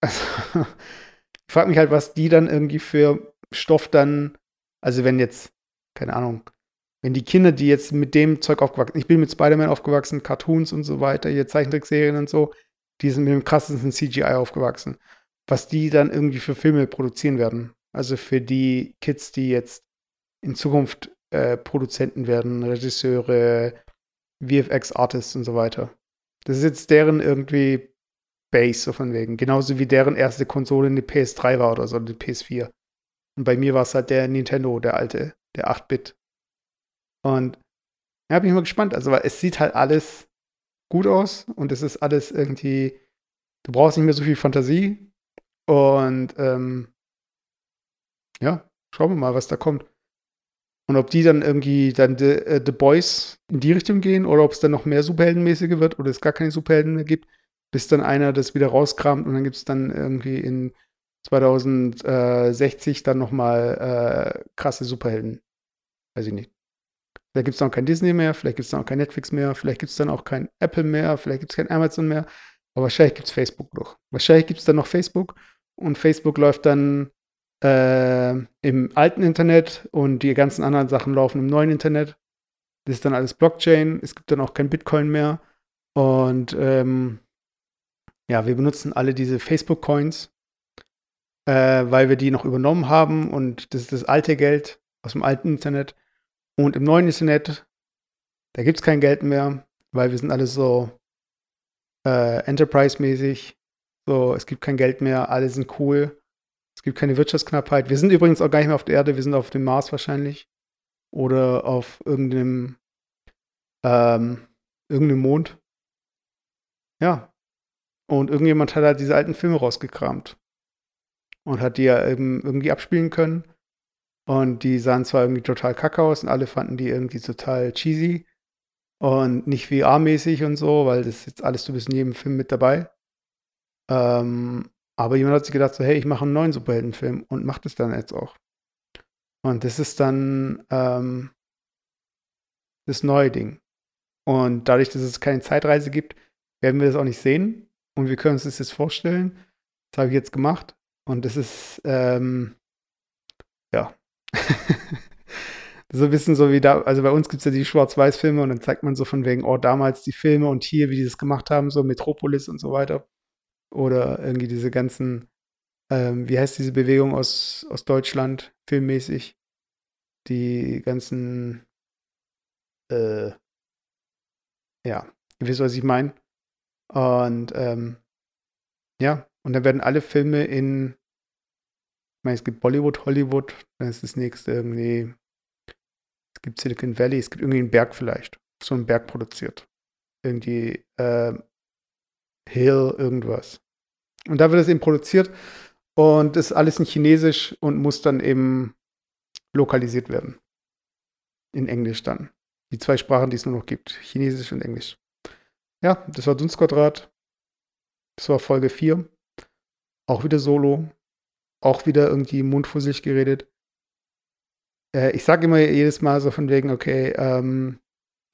Also, ich frage mich halt, was die dann irgendwie für Stoff dann. Also, wenn jetzt, keine Ahnung, wenn die Kinder, die jetzt mit dem Zeug aufgewachsen sind, ich bin mit Spider-Man aufgewachsen, Cartoons und so weiter, hier Zeichentrickserien und so, die sind mit dem krassesten CGI aufgewachsen. Was die dann irgendwie für Filme produzieren werden. Also für die Kids, die jetzt in Zukunft äh, Produzenten werden, Regisseure, VFX-Artists und so weiter. Das ist jetzt deren irgendwie Base, so von wegen. Genauso wie deren erste Konsole eine PS3 war oder so, die PS4. Und bei mir war es halt der Nintendo, der alte, der 8-Bit. Und ja, bin ich mal gespannt. Also, weil es sieht halt alles gut aus und es ist alles irgendwie, du brauchst nicht mehr so viel Fantasie. Und ähm, ja, schauen wir mal, was da kommt. Und ob die dann irgendwie dann The, uh, The Boys in die Richtung gehen oder ob es dann noch mehr Superheldenmäßige wird oder es gar keine Superhelden mehr gibt, bis dann einer das wieder rauskramt und dann gibt es dann irgendwie in 2060 dann nochmal äh, krasse Superhelden. Weiß ich nicht. Vielleicht gibt es dann auch kein Disney mehr, vielleicht gibt es dann auch kein Netflix mehr, vielleicht gibt es dann auch kein Apple mehr, vielleicht gibt es kein Amazon mehr. Aber wahrscheinlich gibt es Facebook noch. Wahrscheinlich gibt es dann noch Facebook und Facebook läuft dann äh, im alten Internet und die ganzen anderen Sachen laufen im neuen Internet. Das ist dann alles Blockchain. Es gibt dann auch kein Bitcoin mehr. Und ähm, ja, wir benutzen alle diese Facebook-Coins, äh, weil wir die noch übernommen haben und das ist das alte Geld aus dem alten Internet. Und im neuen Internet, da gibt es kein Geld mehr, weil wir sind alle so äh, Enterprise-mäßig. So, es gibt kein Geld mehr, alle sind cool. Es gibt keine Wirtschaftsknappheit. Wir sind übrigens auch gar nicht mehr auf der Erde, wir sind auf dem Mars wahrscheinlich. Oder auf irgendeinem, ähm, irgendeinem Mond. Ja. Und irgendjemand hat halt diese alten Filme rausgekramt. Und hat die ja eben irgendwie abspielen können. Und die sahen zwar irgendwie total kacke aus und alle fanden die irgendwie total cheesy und nicht VR-mäßig und so, weil das ist jetzt alles, du bist in jedem Film mit dabei. Ähm, aber jemand hat sich gedacht, so, hey, ich mache einen neuen Superheldenfilm und macht es dann jetzt auch. Und das ist dann ähm, das neue Ding. Und dadurch, dass es keine Zeitreise gibt, werden wir das auch nicht sehen. Und wir können uns das jetzt vorstellen. Das habe ich jetzt gemacht. Und das ist, ähm, ja, so ein bisschen so wie da, also bei uns gibt es ja die Schwarz-Weiß-Filme und dann zeigt man so von wegen, oh, damals die Filme und hier, wie die das gemacht haben, so Metropolis und so weiter. Oder irgendwie diese ganzen, ähm, wie heißt diese Bewegung aus, aus Deutschland, filmmäßig? Die ganzen, äh, ja, ihr wisst, was ich meine. Und ähm, ja, und dann werden alle Filme in ich meine, es gibt Bollywood, Hollywood, dann ist das nächste irgendwie. Es gibt Silicon Valley, es gibt irgendwie einen Berg vielleicht. So einen Berg produziert. Irgendwie äh, Hill, irgendwas. Und da wird es eben produziert und ist alles in Chinesisch und muss dann eben lokalisiert werden. In Englisch dann. Die zwei Sprachen, die es nur noch gibt. Chinesisch und Englisch. Ja, das war Dunstquadrat. Das war Folge 4. Auch wieder solo auch wieder irgendwie mundfusselig geredet. Äh, ich sage immer jedes Mal so von wegen, okay, ähm,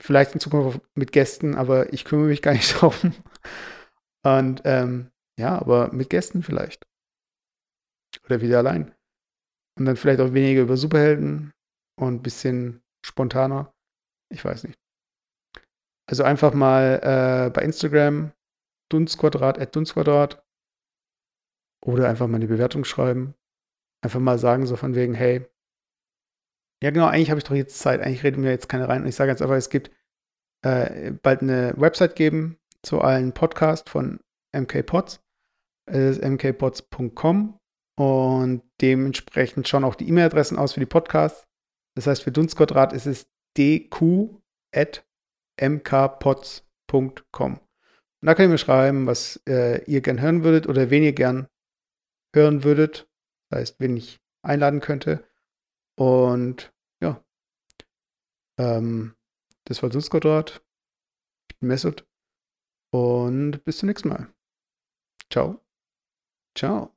vielleicht in Zukunft mit Gästen, aber ich kümmere mich gar nicht darum. Und ähm, ja, aber mit Gästen vielleicht. Oder wieder allein. Und dann vielleicht auch weniger über Superhelden und ein bisschen spontaner. Ich weiß nicht. Also einfach mal äh, bei Instagram Dunstquadrat, at Dunstquadrat oder einfach mal eine Bewertung schreiben. Einfach mal sagen, so von wegen, hey, ja genau, eigentlich habe ich doch jetzt Zeit, eigentlich rede mir jetzt keine rein. Und ich sage jetzt einfach, es gibt äh, bald eine Website geben zu allen Podcasts von MKPods. Es ist mkpods.com und dementsprechend schauen auch die E-Mail-Adressen aus für die Podcasts. Das heißt, für Dunstquadrat ist es dq.mkpods.com. Und da könnt ihr mir schreiben, was äh, ihr gern hören würdet oder wen ihr gern hören würdet. Das heißt, wen ich einladen könnte. Und ja. Ähm, Das war Sulzquadrat. Ich bin Mesut. Und bis zum nächsten Mal. Ciao. Ciao.